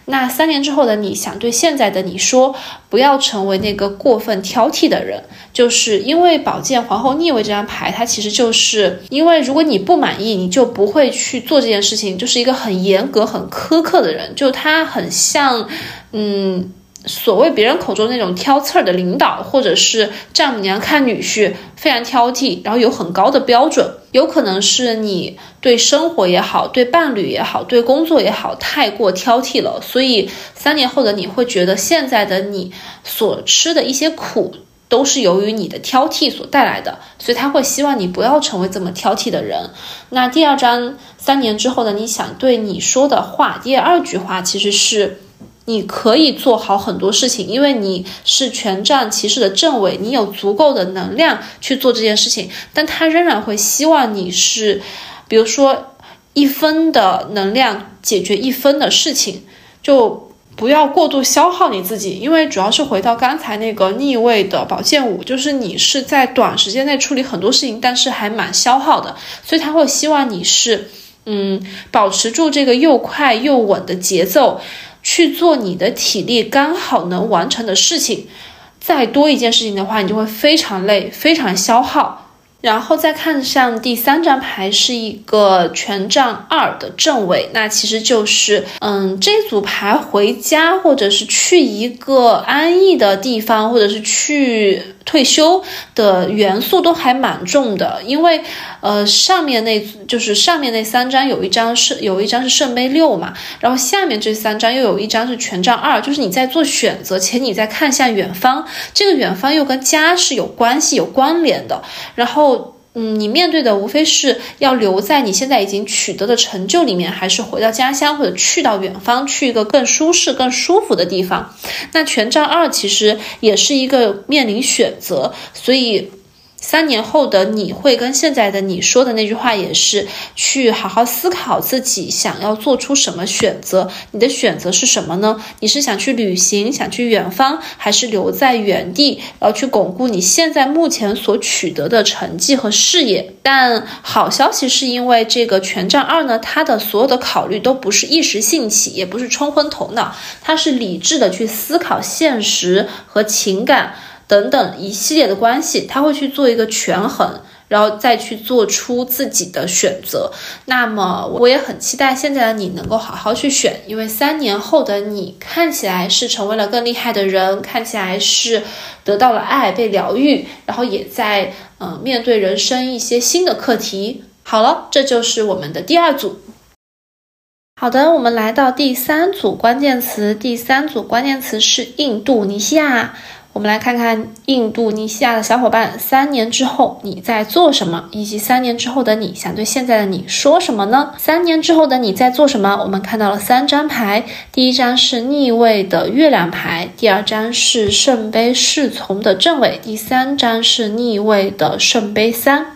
那三年之后的你想对现在的你说，不要成为那个过分挑剔的人，就是因为宝剑皇后逆位这张牌，它其实就是因为如果你不满意，你就不会去做这件事情，就是一个很严格、很苛刻的人，就他很像，嗯。所谓别人口中那种挑刺儿的领导，或者是丈母娘看女婿非常挑剔，然后有很高的标准，有可能是你对生活也好，对伴侣也好，对工作也好，太过挑剔了。所以三年后的你会觉得现在的你所吃的一些苦，都是由于你的挑剔所带来的。所以他会希望你不要成为这么挑剔的人。那第二章三年之后的你想对你说的话，第二句话其实是。你可以做好很多事情，因为你是权杖骑士的正位，你有足够的能量去做这件事情。但他仍然会希望你是，比如说一分的能量解决一分的事情，就不要过度消耗你自己。因为主要是回到刚才那个逆位的宝剑五，就是你是在短时间内处理很多事情，但是还蛮消耗的，所以他会希望你是，嗯，保持住这个又快又稳的节奏。去做你的体力刚好能完成的事情，再多一件事情的话，你就会非常累，非常消耗。然后再看上第三张牌是一个权杖二的正位，那其实就是，嗯，这组牌回家或者是去一个安逸的地方，或者是去退休的元素都还蛮重的，因为，呃，上面那就是上面那三张有一张是有一张是圣杯六嘛，然后下面这三张又有一张是权杖二，就是你在做选择，且你在看向远方，这个远方又跟家是有关系有关联的，然后。嗯，你面对的无非是要留在你现在已经取得的成就里面，还是回到家乡，或者去到远方，去一个更舒适、更舒服的地方。那权杖二其实也是一个面临选择，所以。三年后的你会跟现在的你说的那句话也是去好好思考自己想要做出什么选择。你的选择是什么呢？你是想去旅行，想去远方，还是留在原地，然后去巩固你现在目前所取得的成绩和事业？但好消息是因为这个权杖二呢，它的所有的考虑都不是一时兴起，也不是冲昏头脑，它是理智的去思考现实和情感。等等一系列的关系，他会去做一个权衡，然后再去做出自己的选择。那么我也很期待现在的你能够好好去选，因为三年后的你看起来是成为了更厉害的人，看起来是得到了爱，被疗愈，然后也在嗯面对人生一些新的课题。好了，这就是我们的第二组。好的，我们来到第三组关键词，第三组关键词是印度尼西亚。我们来看看印度尼西亚的小伙伴，三年之后你在做什么，以及三年之后的你想对现在的你说什么呢？三年之后的你在做什么？我们看到了三张牌，第一张是逆位的月亮牌，第二张是圣杯侍从的正位，第三张是逆位的圣杯三。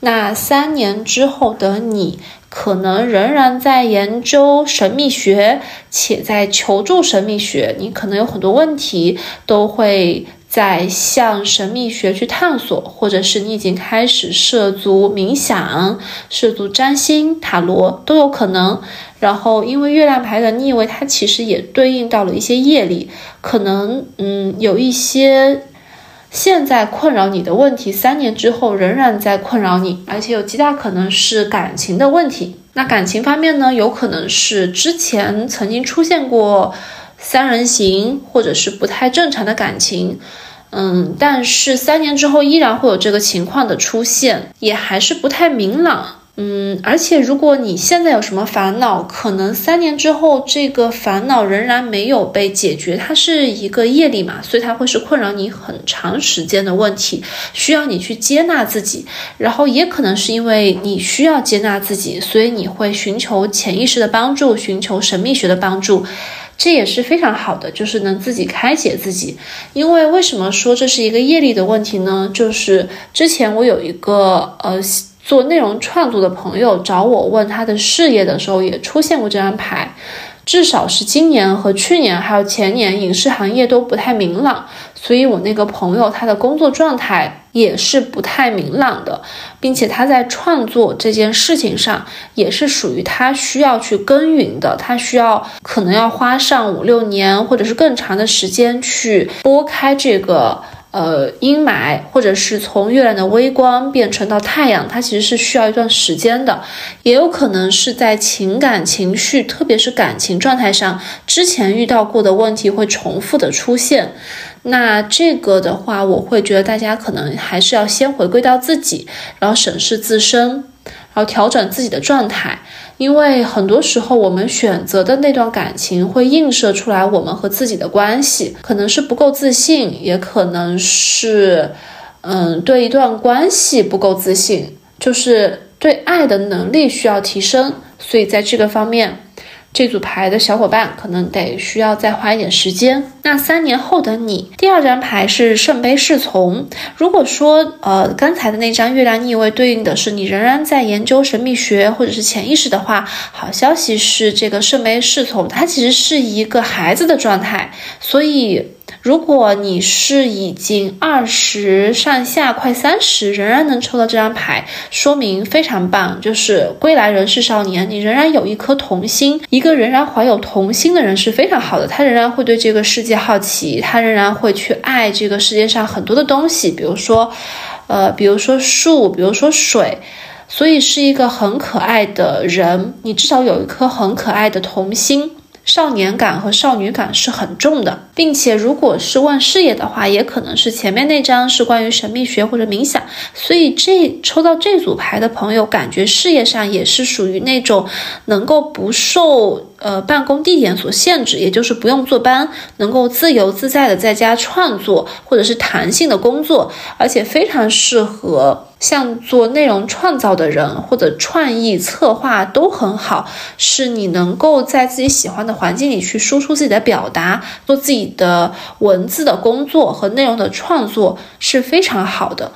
那三年之后的你。可能仍然在研究神秘学，且在求助神秘学。你可能有很多问题，都会在向神秘学去探索，或者是你已经开始涉足冥想、涉足占星、塔罗都有可能。然后，因为月亮牌的逆位，它其实也对应到了一些业力，可能嗯有一些。现在困扰你的问题，三年之后仍然在困扰你，而且有极大可能是感情的问题。那感情方面呢，有可能是之前曾经出现过三人行，或者是不太正常的感情，嗯，但是三年之后依然会有这个情况的出现，也还是不太明朗。嗯，而且如果你现在有什么烦恼，可能三年之后这个烦恼仍然没有被解决，它是一个业力嘛，所以它会是困扰你很长时间的问题，需要你去接纳自己。然后也可能是因为你需要接纳自己，所以你会寻求潜意识的帮助，寻求神秘学的帮助，这也是非常好的，就是能自己开解自己。因为为什么说这是一个业力的问题呢？就是之前我有一个呃。做内容创作的朋友找我问他的事业的时候，也出现过这张牌，至少是今年和去年还有前年影视行业都不太明朗，所以我那个朋友他的工作状态也是不太明朗的，并且他在创作这件事情上也是属于他需要去耕耘的，他需要可能要花上五六年或者是更长的时间去拨开这个。呃，阴霾，或者是从月亮的微光变成到太阳，它其实是需要一段时间的，也有可能是在情感情绪，特别是感情状态上，之前遇到过的问题会重复的出现。那这个的话，我会觉得大家可能还是要先回归到自己，然后审视自身，然后调整自己的状态。因为很多时候，我们选择的那段感情会映射出来我们和自己的关系，可能是不够自信，也可能是，嗯，对一段关系不够自信，就是对爱的能力需要提升，所以在这个方面。这组牌的小伙伴可能得需要再花一点时间。那三年后的你，第二张牌是圣杯侍从。如果说呃刚才的那张月亮逆位对应的是你仍然在研究神秘学或者是潜意识的话，好消息是这个圣杯侍从它其实是一个孩子的状态，所以。如果你是已经二十上下，快三十，仍然能抽到这张牌，说明非常棒，就是归来仍是少年，你仍然有一颗童心。一个仍然怀有童心的人是非常好的，他仍然会对这个世界好奇，他仍然会去爱这个世界上很多的东西，比如说，呃，比如说树，比如说水，所以是一个很可爱的人。你至少有一颗很可爱的童心。少年感和少女感是很重的，并且如果是问事业的话，也可能是前面那张是关于神秘学或者冥想，所以这抽到这组牌的朋友，感觉事业上也是属于那种能够不受。呃，办公地点所限制，也就是不用坐班，能够自由自在的在家创作，或者是弹性的工作，而且非常适合像做内容创造的人，或者创意策划都很好，是你能够在自己喜欢的环境里去输出自己的表达，做自己的文字的工作和内容的创作是非常好的。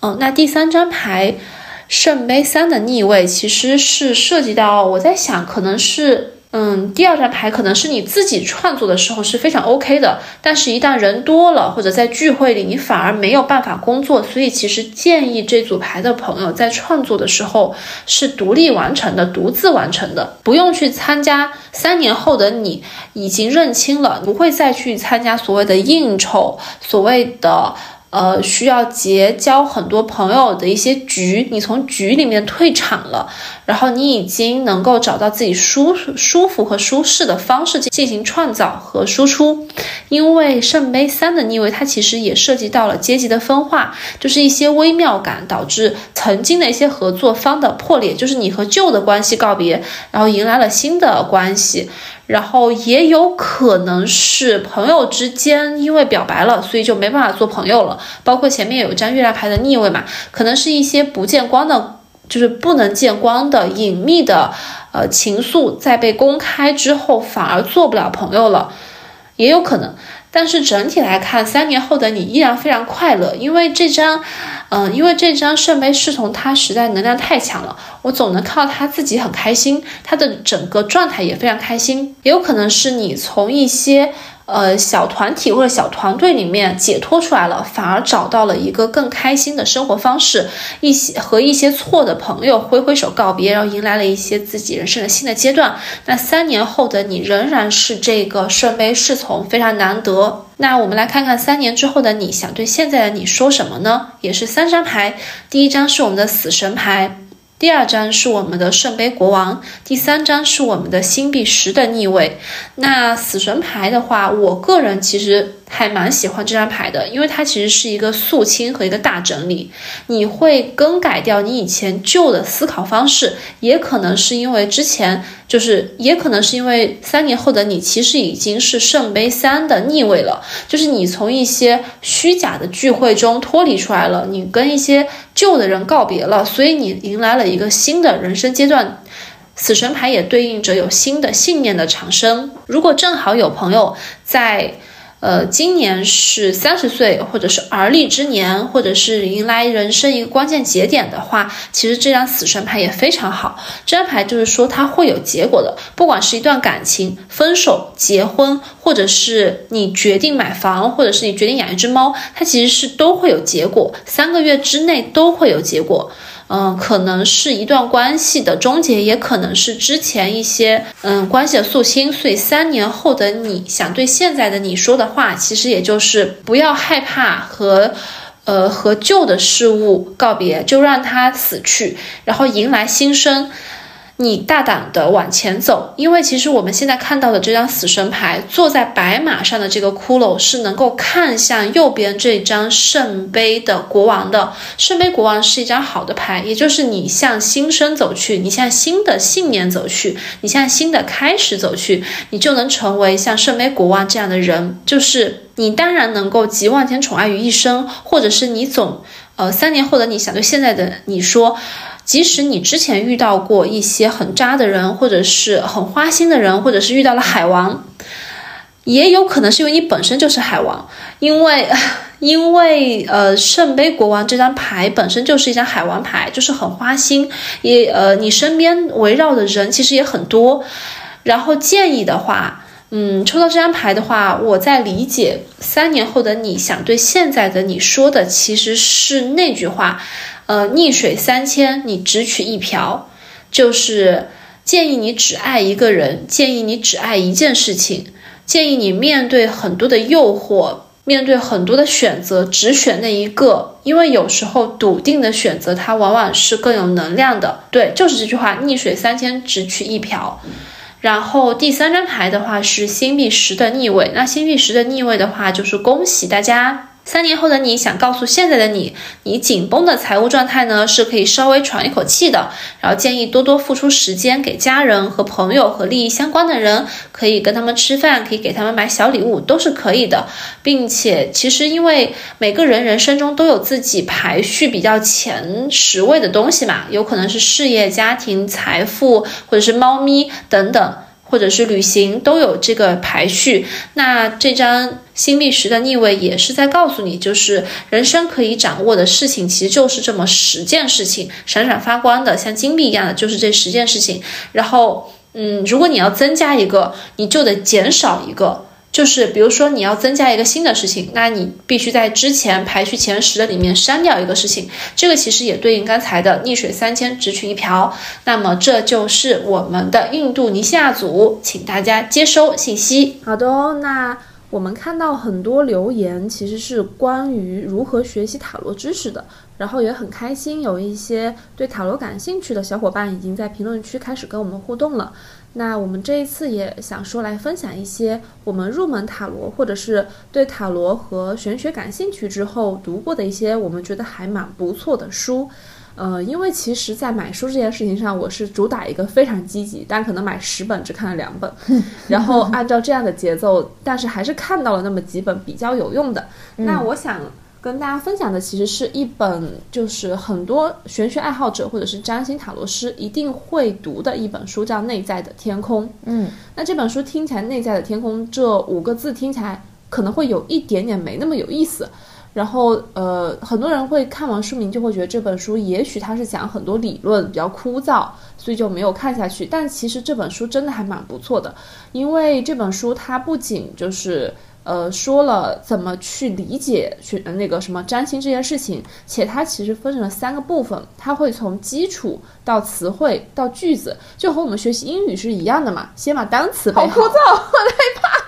嗯，那第三张牌圣杯三的逆位，其实是涉及到我在想，可能是。嗯，第二张牌可能是你自己创作的时候是非常 OK 的，但是一旦人多了或者在聚会里，你反而没有办法工作。所以其实建议这组牌的朋友在创作的时候是独立完成的，独自完成的，不用去参加。三年后的你已经认清了，不会再去参加所谓的应酬，所谓的。呃，需要结交很多朋友的一些局，你从局里面退场了，然后你已经能够找到自己舒舒服和舒适的方式进行创造和输出。因为圣杯三的逆位，它其实也涉及到了阶级的分化，就是一些微妙感导致曾经的一些合作方的破裂，就是你和旧的关系告别，然后迎来了新的关系。然后也有可能是朋友之间因为表白了，所以就没办法做朋友了。包括前面有一张月亮牌的逆位嘛，可能是一些不见光的，就是不能见光的隐秘的，呃，情愫在被公开之后反而做不了朋友了，也有可能。但是整体来看，三年后的你依然非常快乐，因为这张。嗯，因为这张圣杯侍从他实在能量太强了，我总能看到他自己很开心，他的整个状态也非常开心。也有可能是你从一些呃小团体或者小团队里面解脱出来了，反而找到了一个更开心的生活方式，一些和一些错的朋友挥挥手告别，然后迎来了一些自己人生的新的阶段。那三年后的你仍然是这个圣杯侍从，非常难得。那我们来看看三年之后的你想对现在的你说什么呢？也是三张牌，第一张是我们的死神牌，第二张是我们的圣杯国王，第三张是我们的星币十的逆位。那死神牌的话，我个人其实。还蛮喜欢这张牌的，因为它其实是一个肃清和一个大整理。你会更改掉你以前旧的思考方式，也可能是因为之前就是，也可能是因为三年后的你其实已经是圣杯三的逆位了，就是你从一些虚假的聚会中脱离出来了，你跟一些旧的人告别了，所以你迎来了一个新的人生阶段。死神牌也对应着有新的信念的产生。如果正好有朋友在。呃，今年是三十岁，或者是而立之年，或者是迎来人生一个关键节点的话，其实这张死神牌也非常好。这张牌就是说它会有结果的，不管是一段感情、分手、结婚，或者是你决定买房，或者是你决定养一只猫，它其实是都会有结果，三个月之内都会有结果。嗯，可能是一段关系的终结，也可能是之前一些嗯关系的肃清。所以三年后的你想对现在的你说的话，其实也就是不要害怕和呃和旧的事物告别，就让它死去，然后迎来新生。你大胆的往前走，因为其实我们现在看到的这张死神牌，坐在白马上的这个骷髅是能够看向右边这张圣杯的国王的。圣杯国王是一张好的牌，也就是你向新生走去，你向新的信念走去，你向新的开始走去，你就能成为像圣杯国王这样的人。就是你当然能够集万千宠爱于一身，或者是你总呃三年后的你想对现在的你说。即使你之前遇到过一些很渣的人，或者是很花心的人，或者是遇到了海王，也有可能是因为你本身就是海王，因为因为呃圣杯国王这张牌本身就是一张海王牌，就是很花心，也呃你身边围绕的人其实也很多。然后建议的话，嗯，抽到这张牌的话，我在理解三年后的你想对现在的你说的其实是那句话。呃，逆水三千，你只取一瓢，就是建议你只爱一个人，建议你只爱一件事情，建议你面对很多的诱惑，面对很多的选择，只选那一个，因为有时候笃定的选择，它往往是更有能量的。对，就是这句话，逆水三千，只取一瓢。然后第三张牌的话是星币十的逆位，那星币十的逆位的话，就是恭喜大家。三年后的你想告诉现在的你，你紧绷的财务状态呢是可以稍微喘一口气的。然后建议多多付出时间给家人和朋友和利益相关的人，可以跟他们吃饭，可以给他们买小礼物，都是可以的。并且其实因为每个人人生中都有自己排序比较前十位的东西嘛，有可能是事业、家庭、财富，或者是猫咪等等。或者是旅行都有这个排序，那这张星币十的逆位也是在告诉你，就是人生可以掌握的事情，其实就是这么十件事情，闪闪发光的，像金币一样的，就是这十件事情。然后，嗯，如果你要增加一个，你就得减少一个。就是比如说你要增加一个新的事情，那你必须在之前排序前十的里面删掉一个事情。这个其实也对应刚才的逆水三千只取一瓢。那么这就是我们的印度尼西亚组，请大家接收信息。好的哦，那我们看到很多留言，其实是关于如何学习塔罗知识的。然后也很开心，有一些对塔罗感兴趣的小伙伴已经在评论区开始跟我们互动了。那我们这一次也想说来分享一些我们入门塔罗，或者是对塔罗和玄学感兴趣之后读过的一些我们觉得还蛮不错的书。呃，因为其实，在买书这件事情上，我是主打一个非常积极，但可能买十本只看了两本，<laughs> 然后按照这样的节奏，但是还是看到了那么几本比较有用的。那我想。跟大家分享的其实是一本，就是很多玄学爱好者或者是占星塔罗师一定会读的一本书，叫《内在的天空》。嗯，那这本书听起来，“内在的天空”这五个字听起来可能会有一点点没那么有意思。然后，呃，很多人会看完书名就会觉得这本书也许它是讲很多理论，比较枯燥，所以就没有看下去。但其实这本书真的还蛮不错的，因为这本书它不仅就是。呃，说了怎么去理解去那个什么占星这件事情，且它其实分成了三个部分，它会从基础到词汇到句子，就和我们学习英语是一样的嘛，先把单词背好。好枯燥，<laughs> 我害怕。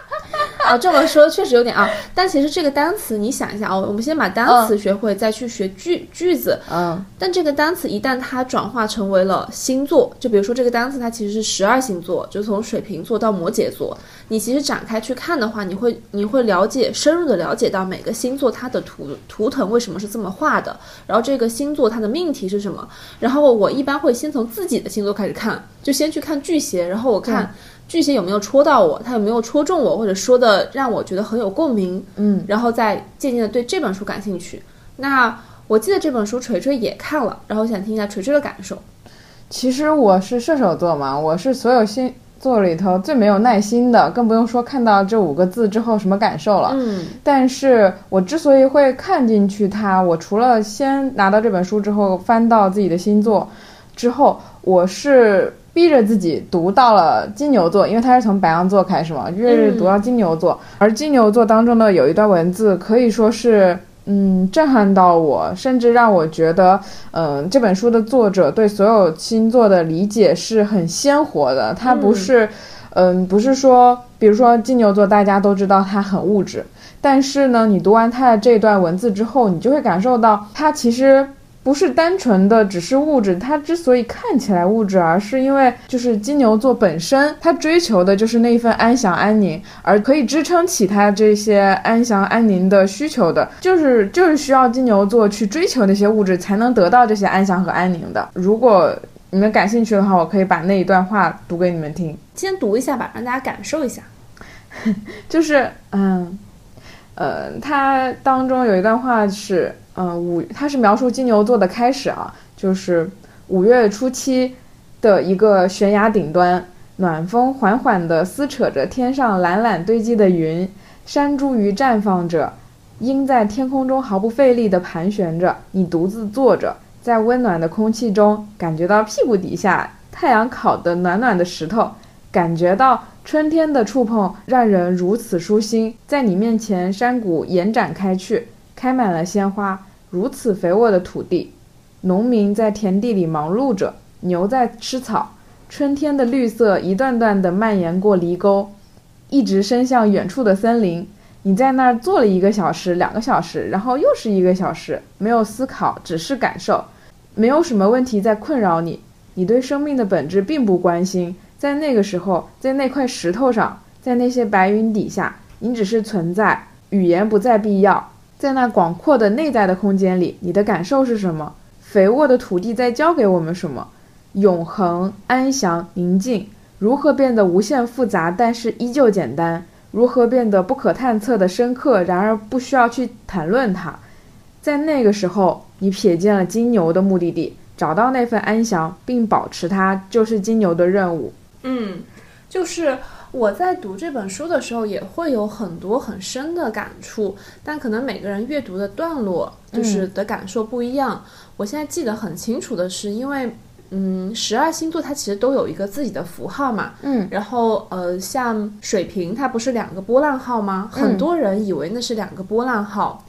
啊，<laughs> 这么说确实有点啊，但其实这个单词你想一下哦，我们先把单词学会，再去学句句子。嗯，但这个单词一旦它转化成为了星座，就比如说这个单词它其实是十二星座，就从水瓶座到摩羯座，你其实展开去看的话，你会你会了解深入的了解到每个星座它的图图腾为什么是这么画的，然后这个星座它的命题是什么，然后我一般会先从自己的星座开始看，就先去看巨蟹，然后我看。巨蟹有没有戳到我？他有没有戳中我，或者说的让我觉得很有共鸣？嗯，然后再渐渐的对这本书感兴趣。那我记得这本书锤锤也看了，然后想听一下锤锤的感受。其实我是射手座嘛，我是所有星座里头最没有耐心的，更不用说看到这五个字之后什么感受了。嗯但是我之所以会看进去它，我除了先拿到这本书之后翻到自己的星座之后，我是逼着自己读到了金牛座，因为他是从白羊座开始嘛，就是读到金牛座。而金牛座当中的有一段文字可以说是。嗯，震撼到我，甚至让我觉得，嗯、这本书的作者对所有星座的理解是很鲜活的。他不是，嗯、不是说，比如说金牛座，大家都知道他很物质，但是呢，你读完他的这段文字之后，你就会感受到，他其实不是单纯的只是物质，它之所以看起来物质，而是因为就是金牛座本身，它追求的就是那一份安详安宁，而可以支撑起它这些安详安宁的需求的，就是就是需要金牛座去追求那些物质，才能得到这些安详和安宁的。如果你们感兴趣的话，我可以把那一段话读给你们听。先读一下吧，让大家感受一下。<laughs> 就是嗯，呃，它当中有一段话是，嗯、五，它是描述金牛座的开始啊，就是五月初七的一个悬崖顶端，暖风缓缓地撕扯着天上懒懒堆积的云，山茱萸绽放着，鹰在天空中毫不费力地盘旋着，你独自坐着，在温暖的空气中，感觉到屁股底下太阳烤的暖暖的石头，感觉到春天的触碰让人如此舒心。在你面前，山谷延展开去，开满了鲜花，如此肥沃的土地。农民在田地里忙碌着，牛在吃草。春天的绿色一段段地蔓延过犁沟，一直伸向远处的森林。你在那儿坐了一个小时、两个小时，然后又是一个小时，没有思考，只是感受，没有什么问题在困扰你。你对生命的本质并不关心，在那个时候，在那块石头上，在那些白云底下，你只是存在，语言不再必要。在那广阔的内在的空间里，你的感受是什么？肥沃的土地在教给我们什么？永恒、安详、宁静，如何变得无限复杂，但是依旧简单？如何变得不可探测的深刻，然而不需要去谈论它？在那个时候，你瞥见了金牛的目的地，找到那份安详，并保持它，就是金牛的任务。嗯，就是我在读这本书的时候，也会有很多很深的感触，但可能每个人阅读的段落就是的感受不一样。我现在记得很清楚的是，因为嗯，十二星座它其实都有一个自己的符号嘛，嗯，然后呃，像水瓶它不是两个波浪号吗？很多人以为那是两个波浪号，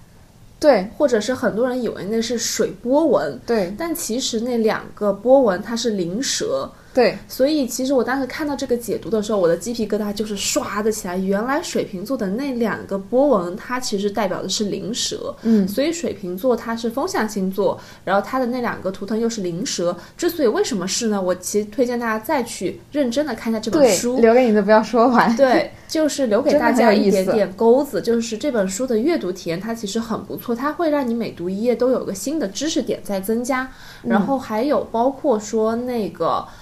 对。或者是很多人以为那是水波纹，对。但其实那两个波纹它是灵蛇。对，所以其实我当时看到这个解读的时候，我的鸡皮疙瘩就是唰的起来。原来水瓶座的那两个波纹，它其实代表的是灵蛇。嗯所以水瓶座它是风象星座，然后它的那两个图腾又是灵蛇。之所以为什么是呢？我其实推荐大家再去认真的看一下这本，书。留给你的不要说完。对，就是留给大家一点点钩子，就是这本书的阅读体验，它其实很不错，它会让你每读一页都有个新的知识点在增加，然后还有包括说那个。嗯，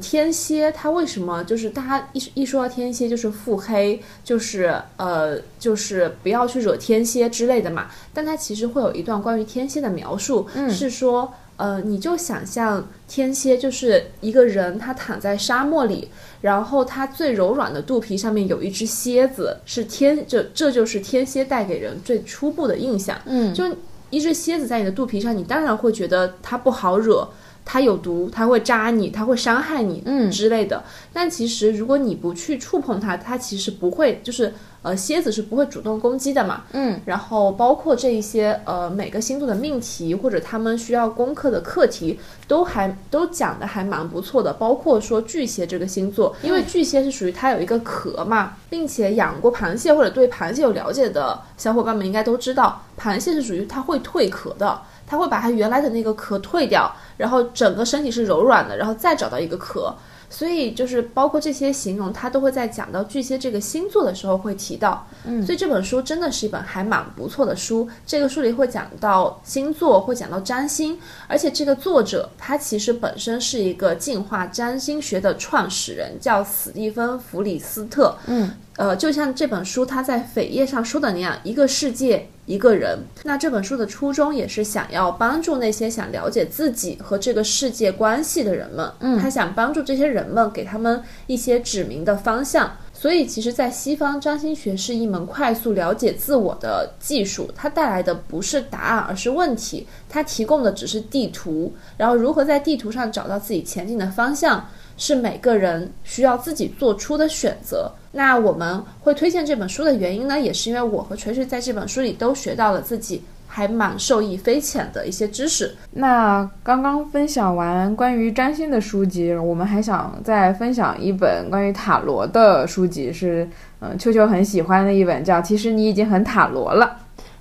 天蝎它为什么就是大家一一说到天蝎就是腹黑，就是呃就是不要去惹天蝎之类的嘛。但它其实会有一段关于天蝎的描述，是说呃你就想象天蝎就是一个人，他躺在沙漠里，然后他最柔软的肚皮上面有一只蝎子，是天这这就是天蝎带给人最初步的印象。嗯，就一只蝎子在你的肚皮上，你当然会觉得它不好惹，它有毒，它会扎你，它会伤害你，嗯之类的。但其实如果你不去触碰它，它其实不会，就是呃蝎子是不会主动攻击的嘛。嗯，然后包括这一些呃每个星座的命题或者他们需要攻克的课题，都还都讲的还蛮不错的。包括说巨蟹这个星座，因为巨蟹是属于它有一个壳嘛，并且养过螃蟹或者对螃蟹有了解的小伙伴们应该都知道，螃蟹是属于它会蜕壳的。它会把它原来的那个壳蜕掉，然后整个身体是柔软的，然后再找到一个壳。所以就是包括这些形容，他都会在讲到巨蟹这个星座的时候会提到。嗯，所以这本书真的是一本还蛮不错的书。这个书里会讲到星座，会讲到占星，而且这个作者他其实本身是一个进化占星学的创始人，叫史蒂芬·弗里斯特。嗯，呃，就像这本书它在扉页上说的那样，一个世界一个人。那这本书的初衷也是想要帮助那些想了解自己和这个世界关系的人们。嗯，他想帮助这些人们，给他们一些指明的方向。所以，其实，在西方，占星学是一门快速了解自我的技术。它带来的不是答案，而是问题。它提供的只是地图，然后如何在地图上找到自己前进的方向，是每个人需要自己做出的选择。那我们会推荐这本书的原因呢，也是因为我和锤锤在这本书里都学到了自己。还蛮受益匪浅的一些知识。那刚刚分享完关于占星的书籍，我们还想再分享一本关于塔罗的书籍，是嗯，秋秋很喜欢的一本，叫《其实你已经很塔罗了》。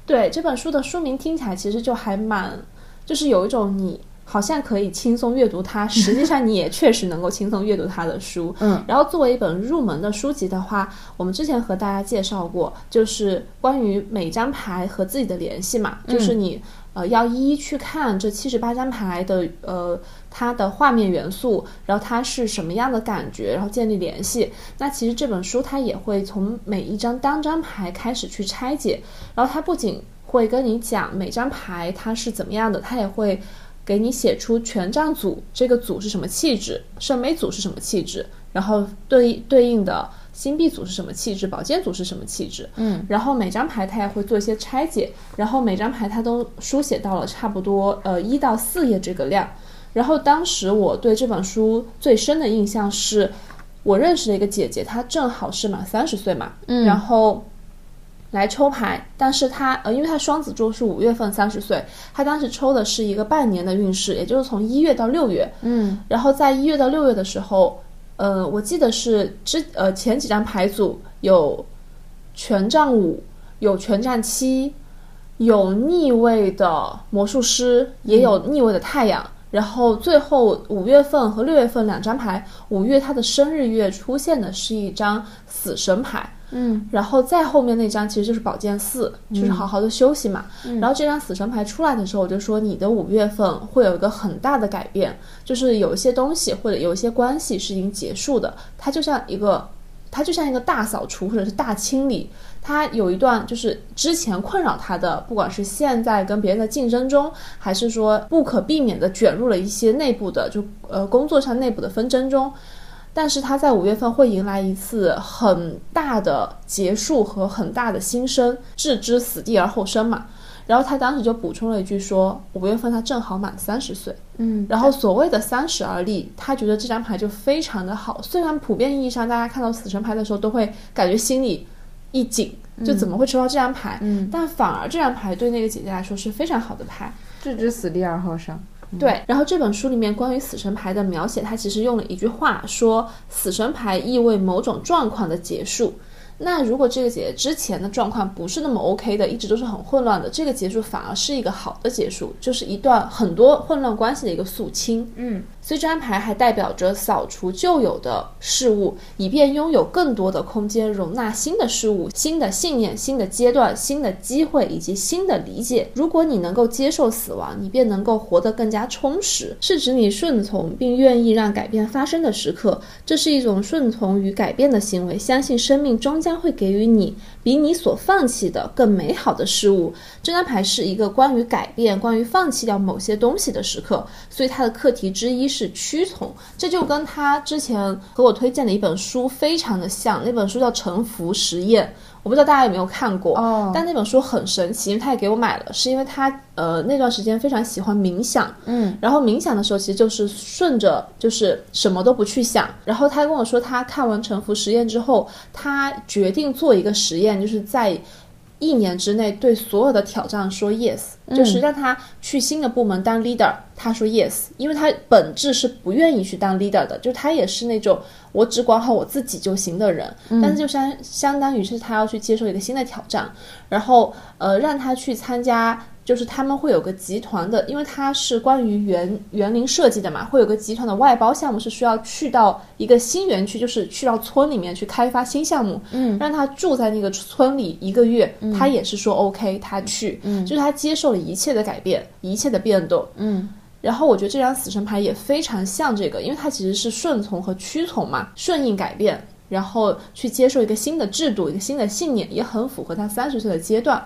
对这本书的书名听起来其实就还蛮，就是有一种你。好像可以轻松阅读它，<laughs> 实际上你也确实能够轻松阅读它的书。嗯，然后作为一本入门的书籍的话，我们之前和大家介绍过，就是关于每张牌和自己的联系嘛，就是你呃要一一去看这七十八张牌的呃它的画面元素，然后它是什么样的感觉，然后建立联系。那其实这本书它也会从每一张单张牌开始去拆解，然后它不仅会跟你讲每张牌它是怎么样的，它也会。给你写出权杖组，这个组是什么气质？圣杯组是什么气质？然后对对应的星币组是什么气质？宝剑组是什么气质？嗯，然后每张牌它也会做一些拆解，然后每张牌它都书写到了差不多呃一到四页这个量。然后当时我对这本书最深的印象是，我认识的一个姐姐，她正好是满三十岁嘛，嗯，然后。来抽牌，但是他呃，因为他双子座是五月份三十岁，他当时抽的是一个半年的运势，也就是从一月到六月。嗯，然后在一月到六月的时候，呃，我记得是之呃前几张牌组有权杖五，有权杖七，有逆位的魔术师，也有逆位的太阳。然后最后五月份和六月份两张牌，五月他的生日月出现的是一张死神牌。嗯，然后再后面那张其实就是宝剑四，就是好好的休息嘛。嗯，然后这张死神牌出来的时候，我就说你的五月份会有一个很大的改变，就是有一些东西或者有一些关系是已经结束的，它就像一个，它就像一个大扫除或者是大清理。它有一段就是之前困扰他的，不管是现在跟别人的竞争中，还是说不可避免的卷入了一些内部的就呃工作上内部的纷争中。但是他在五月份会迎来一次很大的结束和很大的新生，置之死地而后生嘛。然后他当时就补充了一句说，五月份他正好满三十岁。嗯，然后所谓的三十而立，他觉得这张牌就非常的好。虽然普遍意义上大家看到死神牌的时候都会感觉心里一紧，就怎么会抽到这张牌？嗯，但反而这张牌对那个姐姐来说是非常好的牌，置之死地而后生。对，然后这本书里面关于死神牌的描写，它其实用了一句话说，死神牌意味某种状况的结束。那如果这个姐姐之前的状况不是那么 OK 的，一直都是很混乱的，这个结束反而是一个好的结束，就是一段很多混乱关系的一个肃清。嗯。所以这张牌还代表着扫除旧有的事物，以便拥有更多的空间容纳新的事物、新的信念、新的阶段、新的机会以及新的理解。如果你能够接受死亡，你便能够活得更加充实。是指你顺从并愿意让改变发生的时刻。这是一种顺从与改变的行为，相信生命终将会给予你。比你所放弃的更美好的事物。这张牌是一个关于改变、关于放弃掉某些东西的时刻，所以它的课题之一是屈从。这就跟他之前和我推荐的一本书非常的像，那本书叫《沉浮实验》。我不知道大家有没有看过，但那本书很神奇，因为他也给我买了，是因为他呃那段时间非常喜欢冥想，嗯，然后冥想的时候其实就是顺着就是什么都不去想，然后他跟我说他看完沉浮实验之后，他决定做一个实验，就是在。一年之内对所有的挑战说 yes，就是让他去新的部门当 leader，他说 yes，因为他本质是不愿意去当 leader 的，就他也是那种我只管好我自己就行的人，但是就相相当于是他要去接受一个新的挑战，然后呃让他去参加。就是他们会有个集团的，因为它是关于园园林设计的嘛，会有个集团的外包项目是需要去到一个新园区，就是去到村里面去开发新项目，嗯，让他住在那个村里一个月，他也是说 OK，他去，嗯，就是他接受了一切的改变，一切的变动，嗯，然后我觉得这张死神牌也非常像这个，因为它其实是顺从和屈从嘛，顺应改变。然后去接受一个新的制度、一个新的信念，也很符合他三十岁的阶段。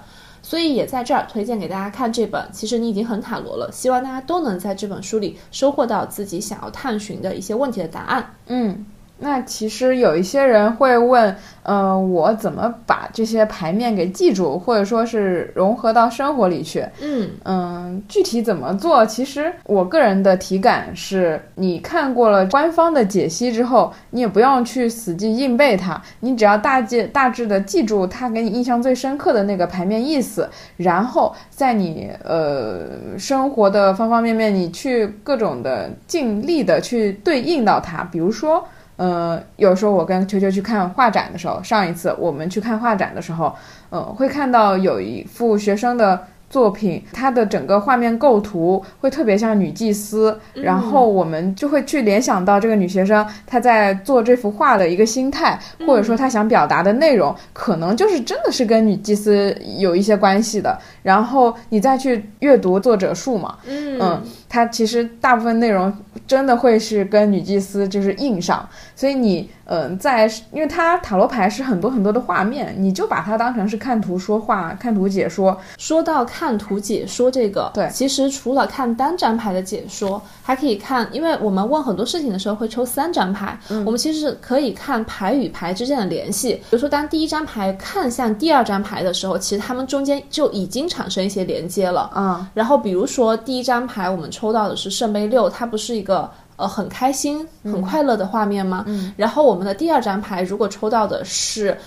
所以也在这儿推荐给大家看这本。其实你已经很塔罗了，希望大家都能在这本书里收获到自己想要探寻的一些问题的答案。嗯。那其实有一些人会问，呃，我怎么把这些牌面给记住，或者说是融合到生活里去？嗯嗯，具体怎么做？其实我个人的体感是，你看过了官方的解析之后，你也不用去死记硬背它，你只要大记大致的记住它给你印象最深刻的那个牌面意思，然后在你呃生活的方方面面，你去各种的尽力的去对应到它，比如说。呃，有时候我跟球球去看画展的时候，上一次我们去看画展的时候，呃，会看到有一幅学生的。作品它的整个画面构图会特别像女祭司，然后我们就会去联想到这个女学生她在做这幅画的一个心态，或者说她想表达的内容，可能就是真的是跟女祭司有一些关系的。然后你再去阅读作者述嘛，嗯，它其实大部分内容真的会是跟女祭司就是印上，所以你。嗯，在，因为它塔罗牌是很多很多的画面，你就把它当成是看图说话、看图解说。说到看图解说这个，对，其实除了看单张牌的解说，还可以看，因为我们问很多事情的时候会抽三张牌，我们其实可以看牌与牌之间的联系。比如说，当第一张牌看向第二张牌的时候，其实它们中间就已经产生一些连接了。嗯，然后比如说第一张牌我们抽到的是圣杯六，它不是一个。呃，很开心、很快乐的画面吗？嗯。然后我们的第二张牌，如果抽到的是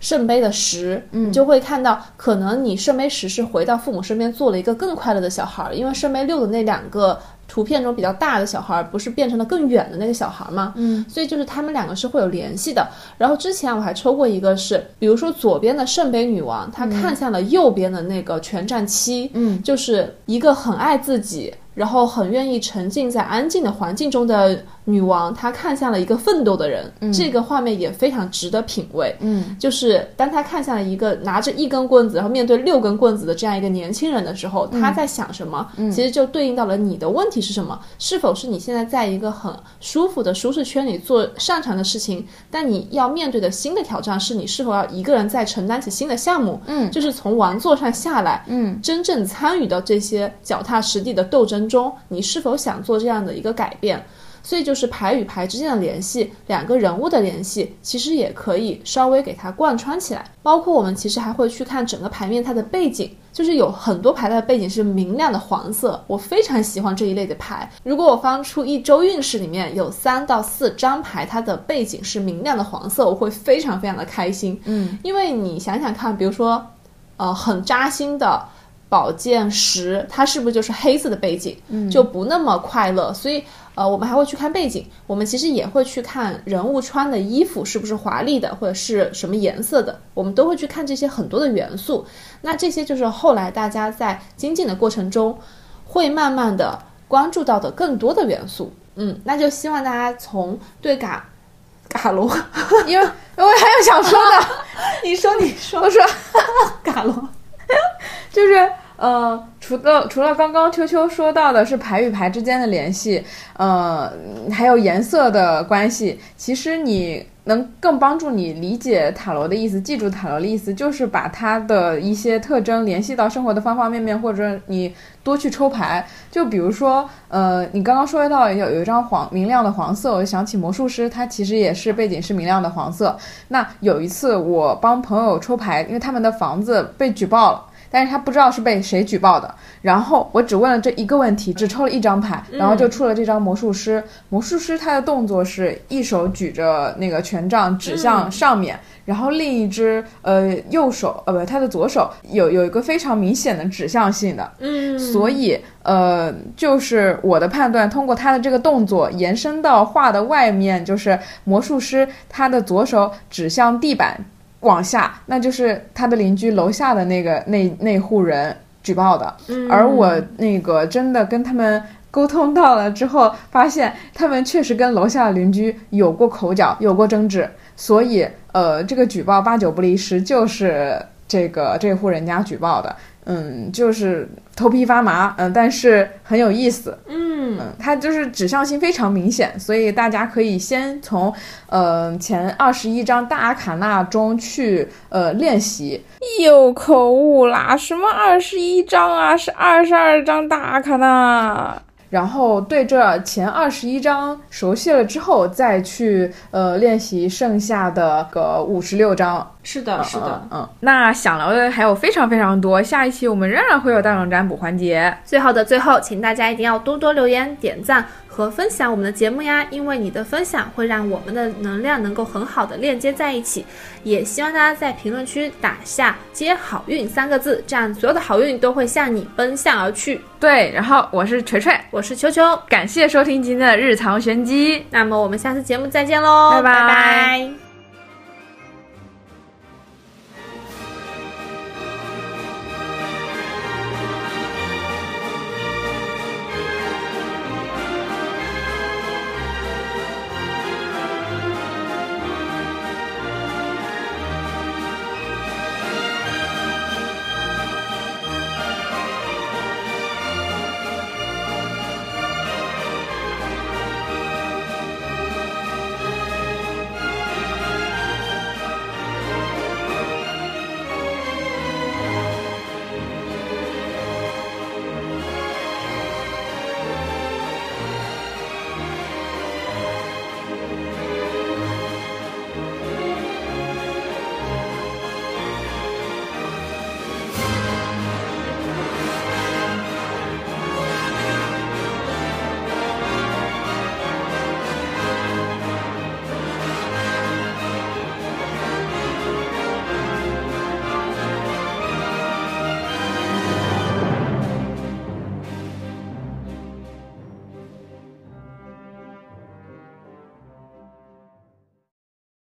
圣杯的十，嗯，就会看到，可能你圣杯十是回到父母身边做了一个更快乐的小孩，因为圣杯六的那两个图片中比较大的小孩，不是变成了更远的那个小孩吗？嗯。所以就是他们两个是会有联系的。然后之前我还抽过一个，是比如说左边的圣杯女王，她看向了右边的那个权杖七，嗯，就是一个很爱自己。然后很愿意沉浸在安静的环境中的女王，她看向了一个奋斗的人，这个画面也非常值得品味。嗯，就是当她看向了一个拿着一根棍子，然后面对六根棍子的这样一个年轻人的时候，她在想什么？其实就对应到了你的问题是什么？是否是你现在在一个很舒服的舒适圈里做擅长的事情，但你要面对的新的挑战是你是否要一个人在承担起新的项目？嗯，就是从王座上下来，嗯，真正参与到这些脚踏实地的斗争。中，你是否想做这样的一个改变？所以就是牌与牌之间的联系，两个人物的联系，其实也可以稍微给它贯穿起来。包括我们其实还会去看整个牌面它的背景，就是有很多牌它的背景是明亮的黄色，我非常喜欢这一类的牌。如果我翻出一周运势里面有三到四张牌，它的背景是明亮的黄色，我会非常非常的开心。嗯，因为你想想看，比如说，呃，很扎心的。宝剑十，它是不是就是黑色的背景，就不那么快乐？所以，呃，我们还会去看背景，我们其实也会去看人物穿的衣服是不是华丽的，或者是什么颜色的，我们都会去看这些很多的元素。那这些就是后来大家在精进的过程中，会慢慢的关注到的更多的元素。嗯，那就希望大家从对嘎嘎罗，因为因为还有想说的，<laughs> 你说你说我说 <laughs> 嘎罗。<laughs> 就是，呃，除了除了刚刚秋秋说到的是牌与牌之间的联系，呃，还有颜色的关系，其实你能更帮助你理解塔罗的意思，记住塔罗的意思，就是把它的一些特征联系到生活的方方面面，或者你多去抽牌。就比如说，呃，你刚刚说到有有一张黄明亮的黄色，我就想起魔术师，他其实也是背景是明亮的黄色。那有一次我帮朋友抽牌，因为他们的房子被举报了。但是他不知道是被谁举报的，然后我只问了这一个问题，只抽了一张牌，然后就出了这张魔术师。魔术师他的动作是一手举着那个权杖指向上面，然后另一只呃右手呃不他的左手有有一个非常明显的指向性的，嗯，所以呃就是我的判断，通过他的这个动作延伸到画的外面，就是魔术师他的左手指向地板。往下，那就是他的邻居楼下的那个那那户人举报的，而我那个真的跟他们沟通到了之后，发现他们确实跟楼下的邻居有过口角，有过争执，所以呃，这个举报八九不离十，就是这个这户人家举报的。嗯，就是头皮发麻，嗯，但是很有意思，嗯，它就是指向性非常明显，所以大家可以先从呃前二十一张大阿卡纳中去呃练习。又口误啦，什么二十一张啊，是二十二张大阿卡纳。然后对这前二十一章熟悉了之后，再去呃练习剩下的个五十六章。是的，是的，嗯，那想聊的还有非常非常多，下一期我们仍然会有大众占卜环节。最后的最后，请大家一定要多多留言、点赞和分享我们的节目呀，因为你的分享会让我们的能量能够很好的链接在一起。也希望大家在评论区打下“接好运”三个字，这样所有的好运都会向你奔向而去。对，然后我是锤锤，我是球球，感谢收听今天的日常玄机，那么我们下次节目再见喽，拜拜拜。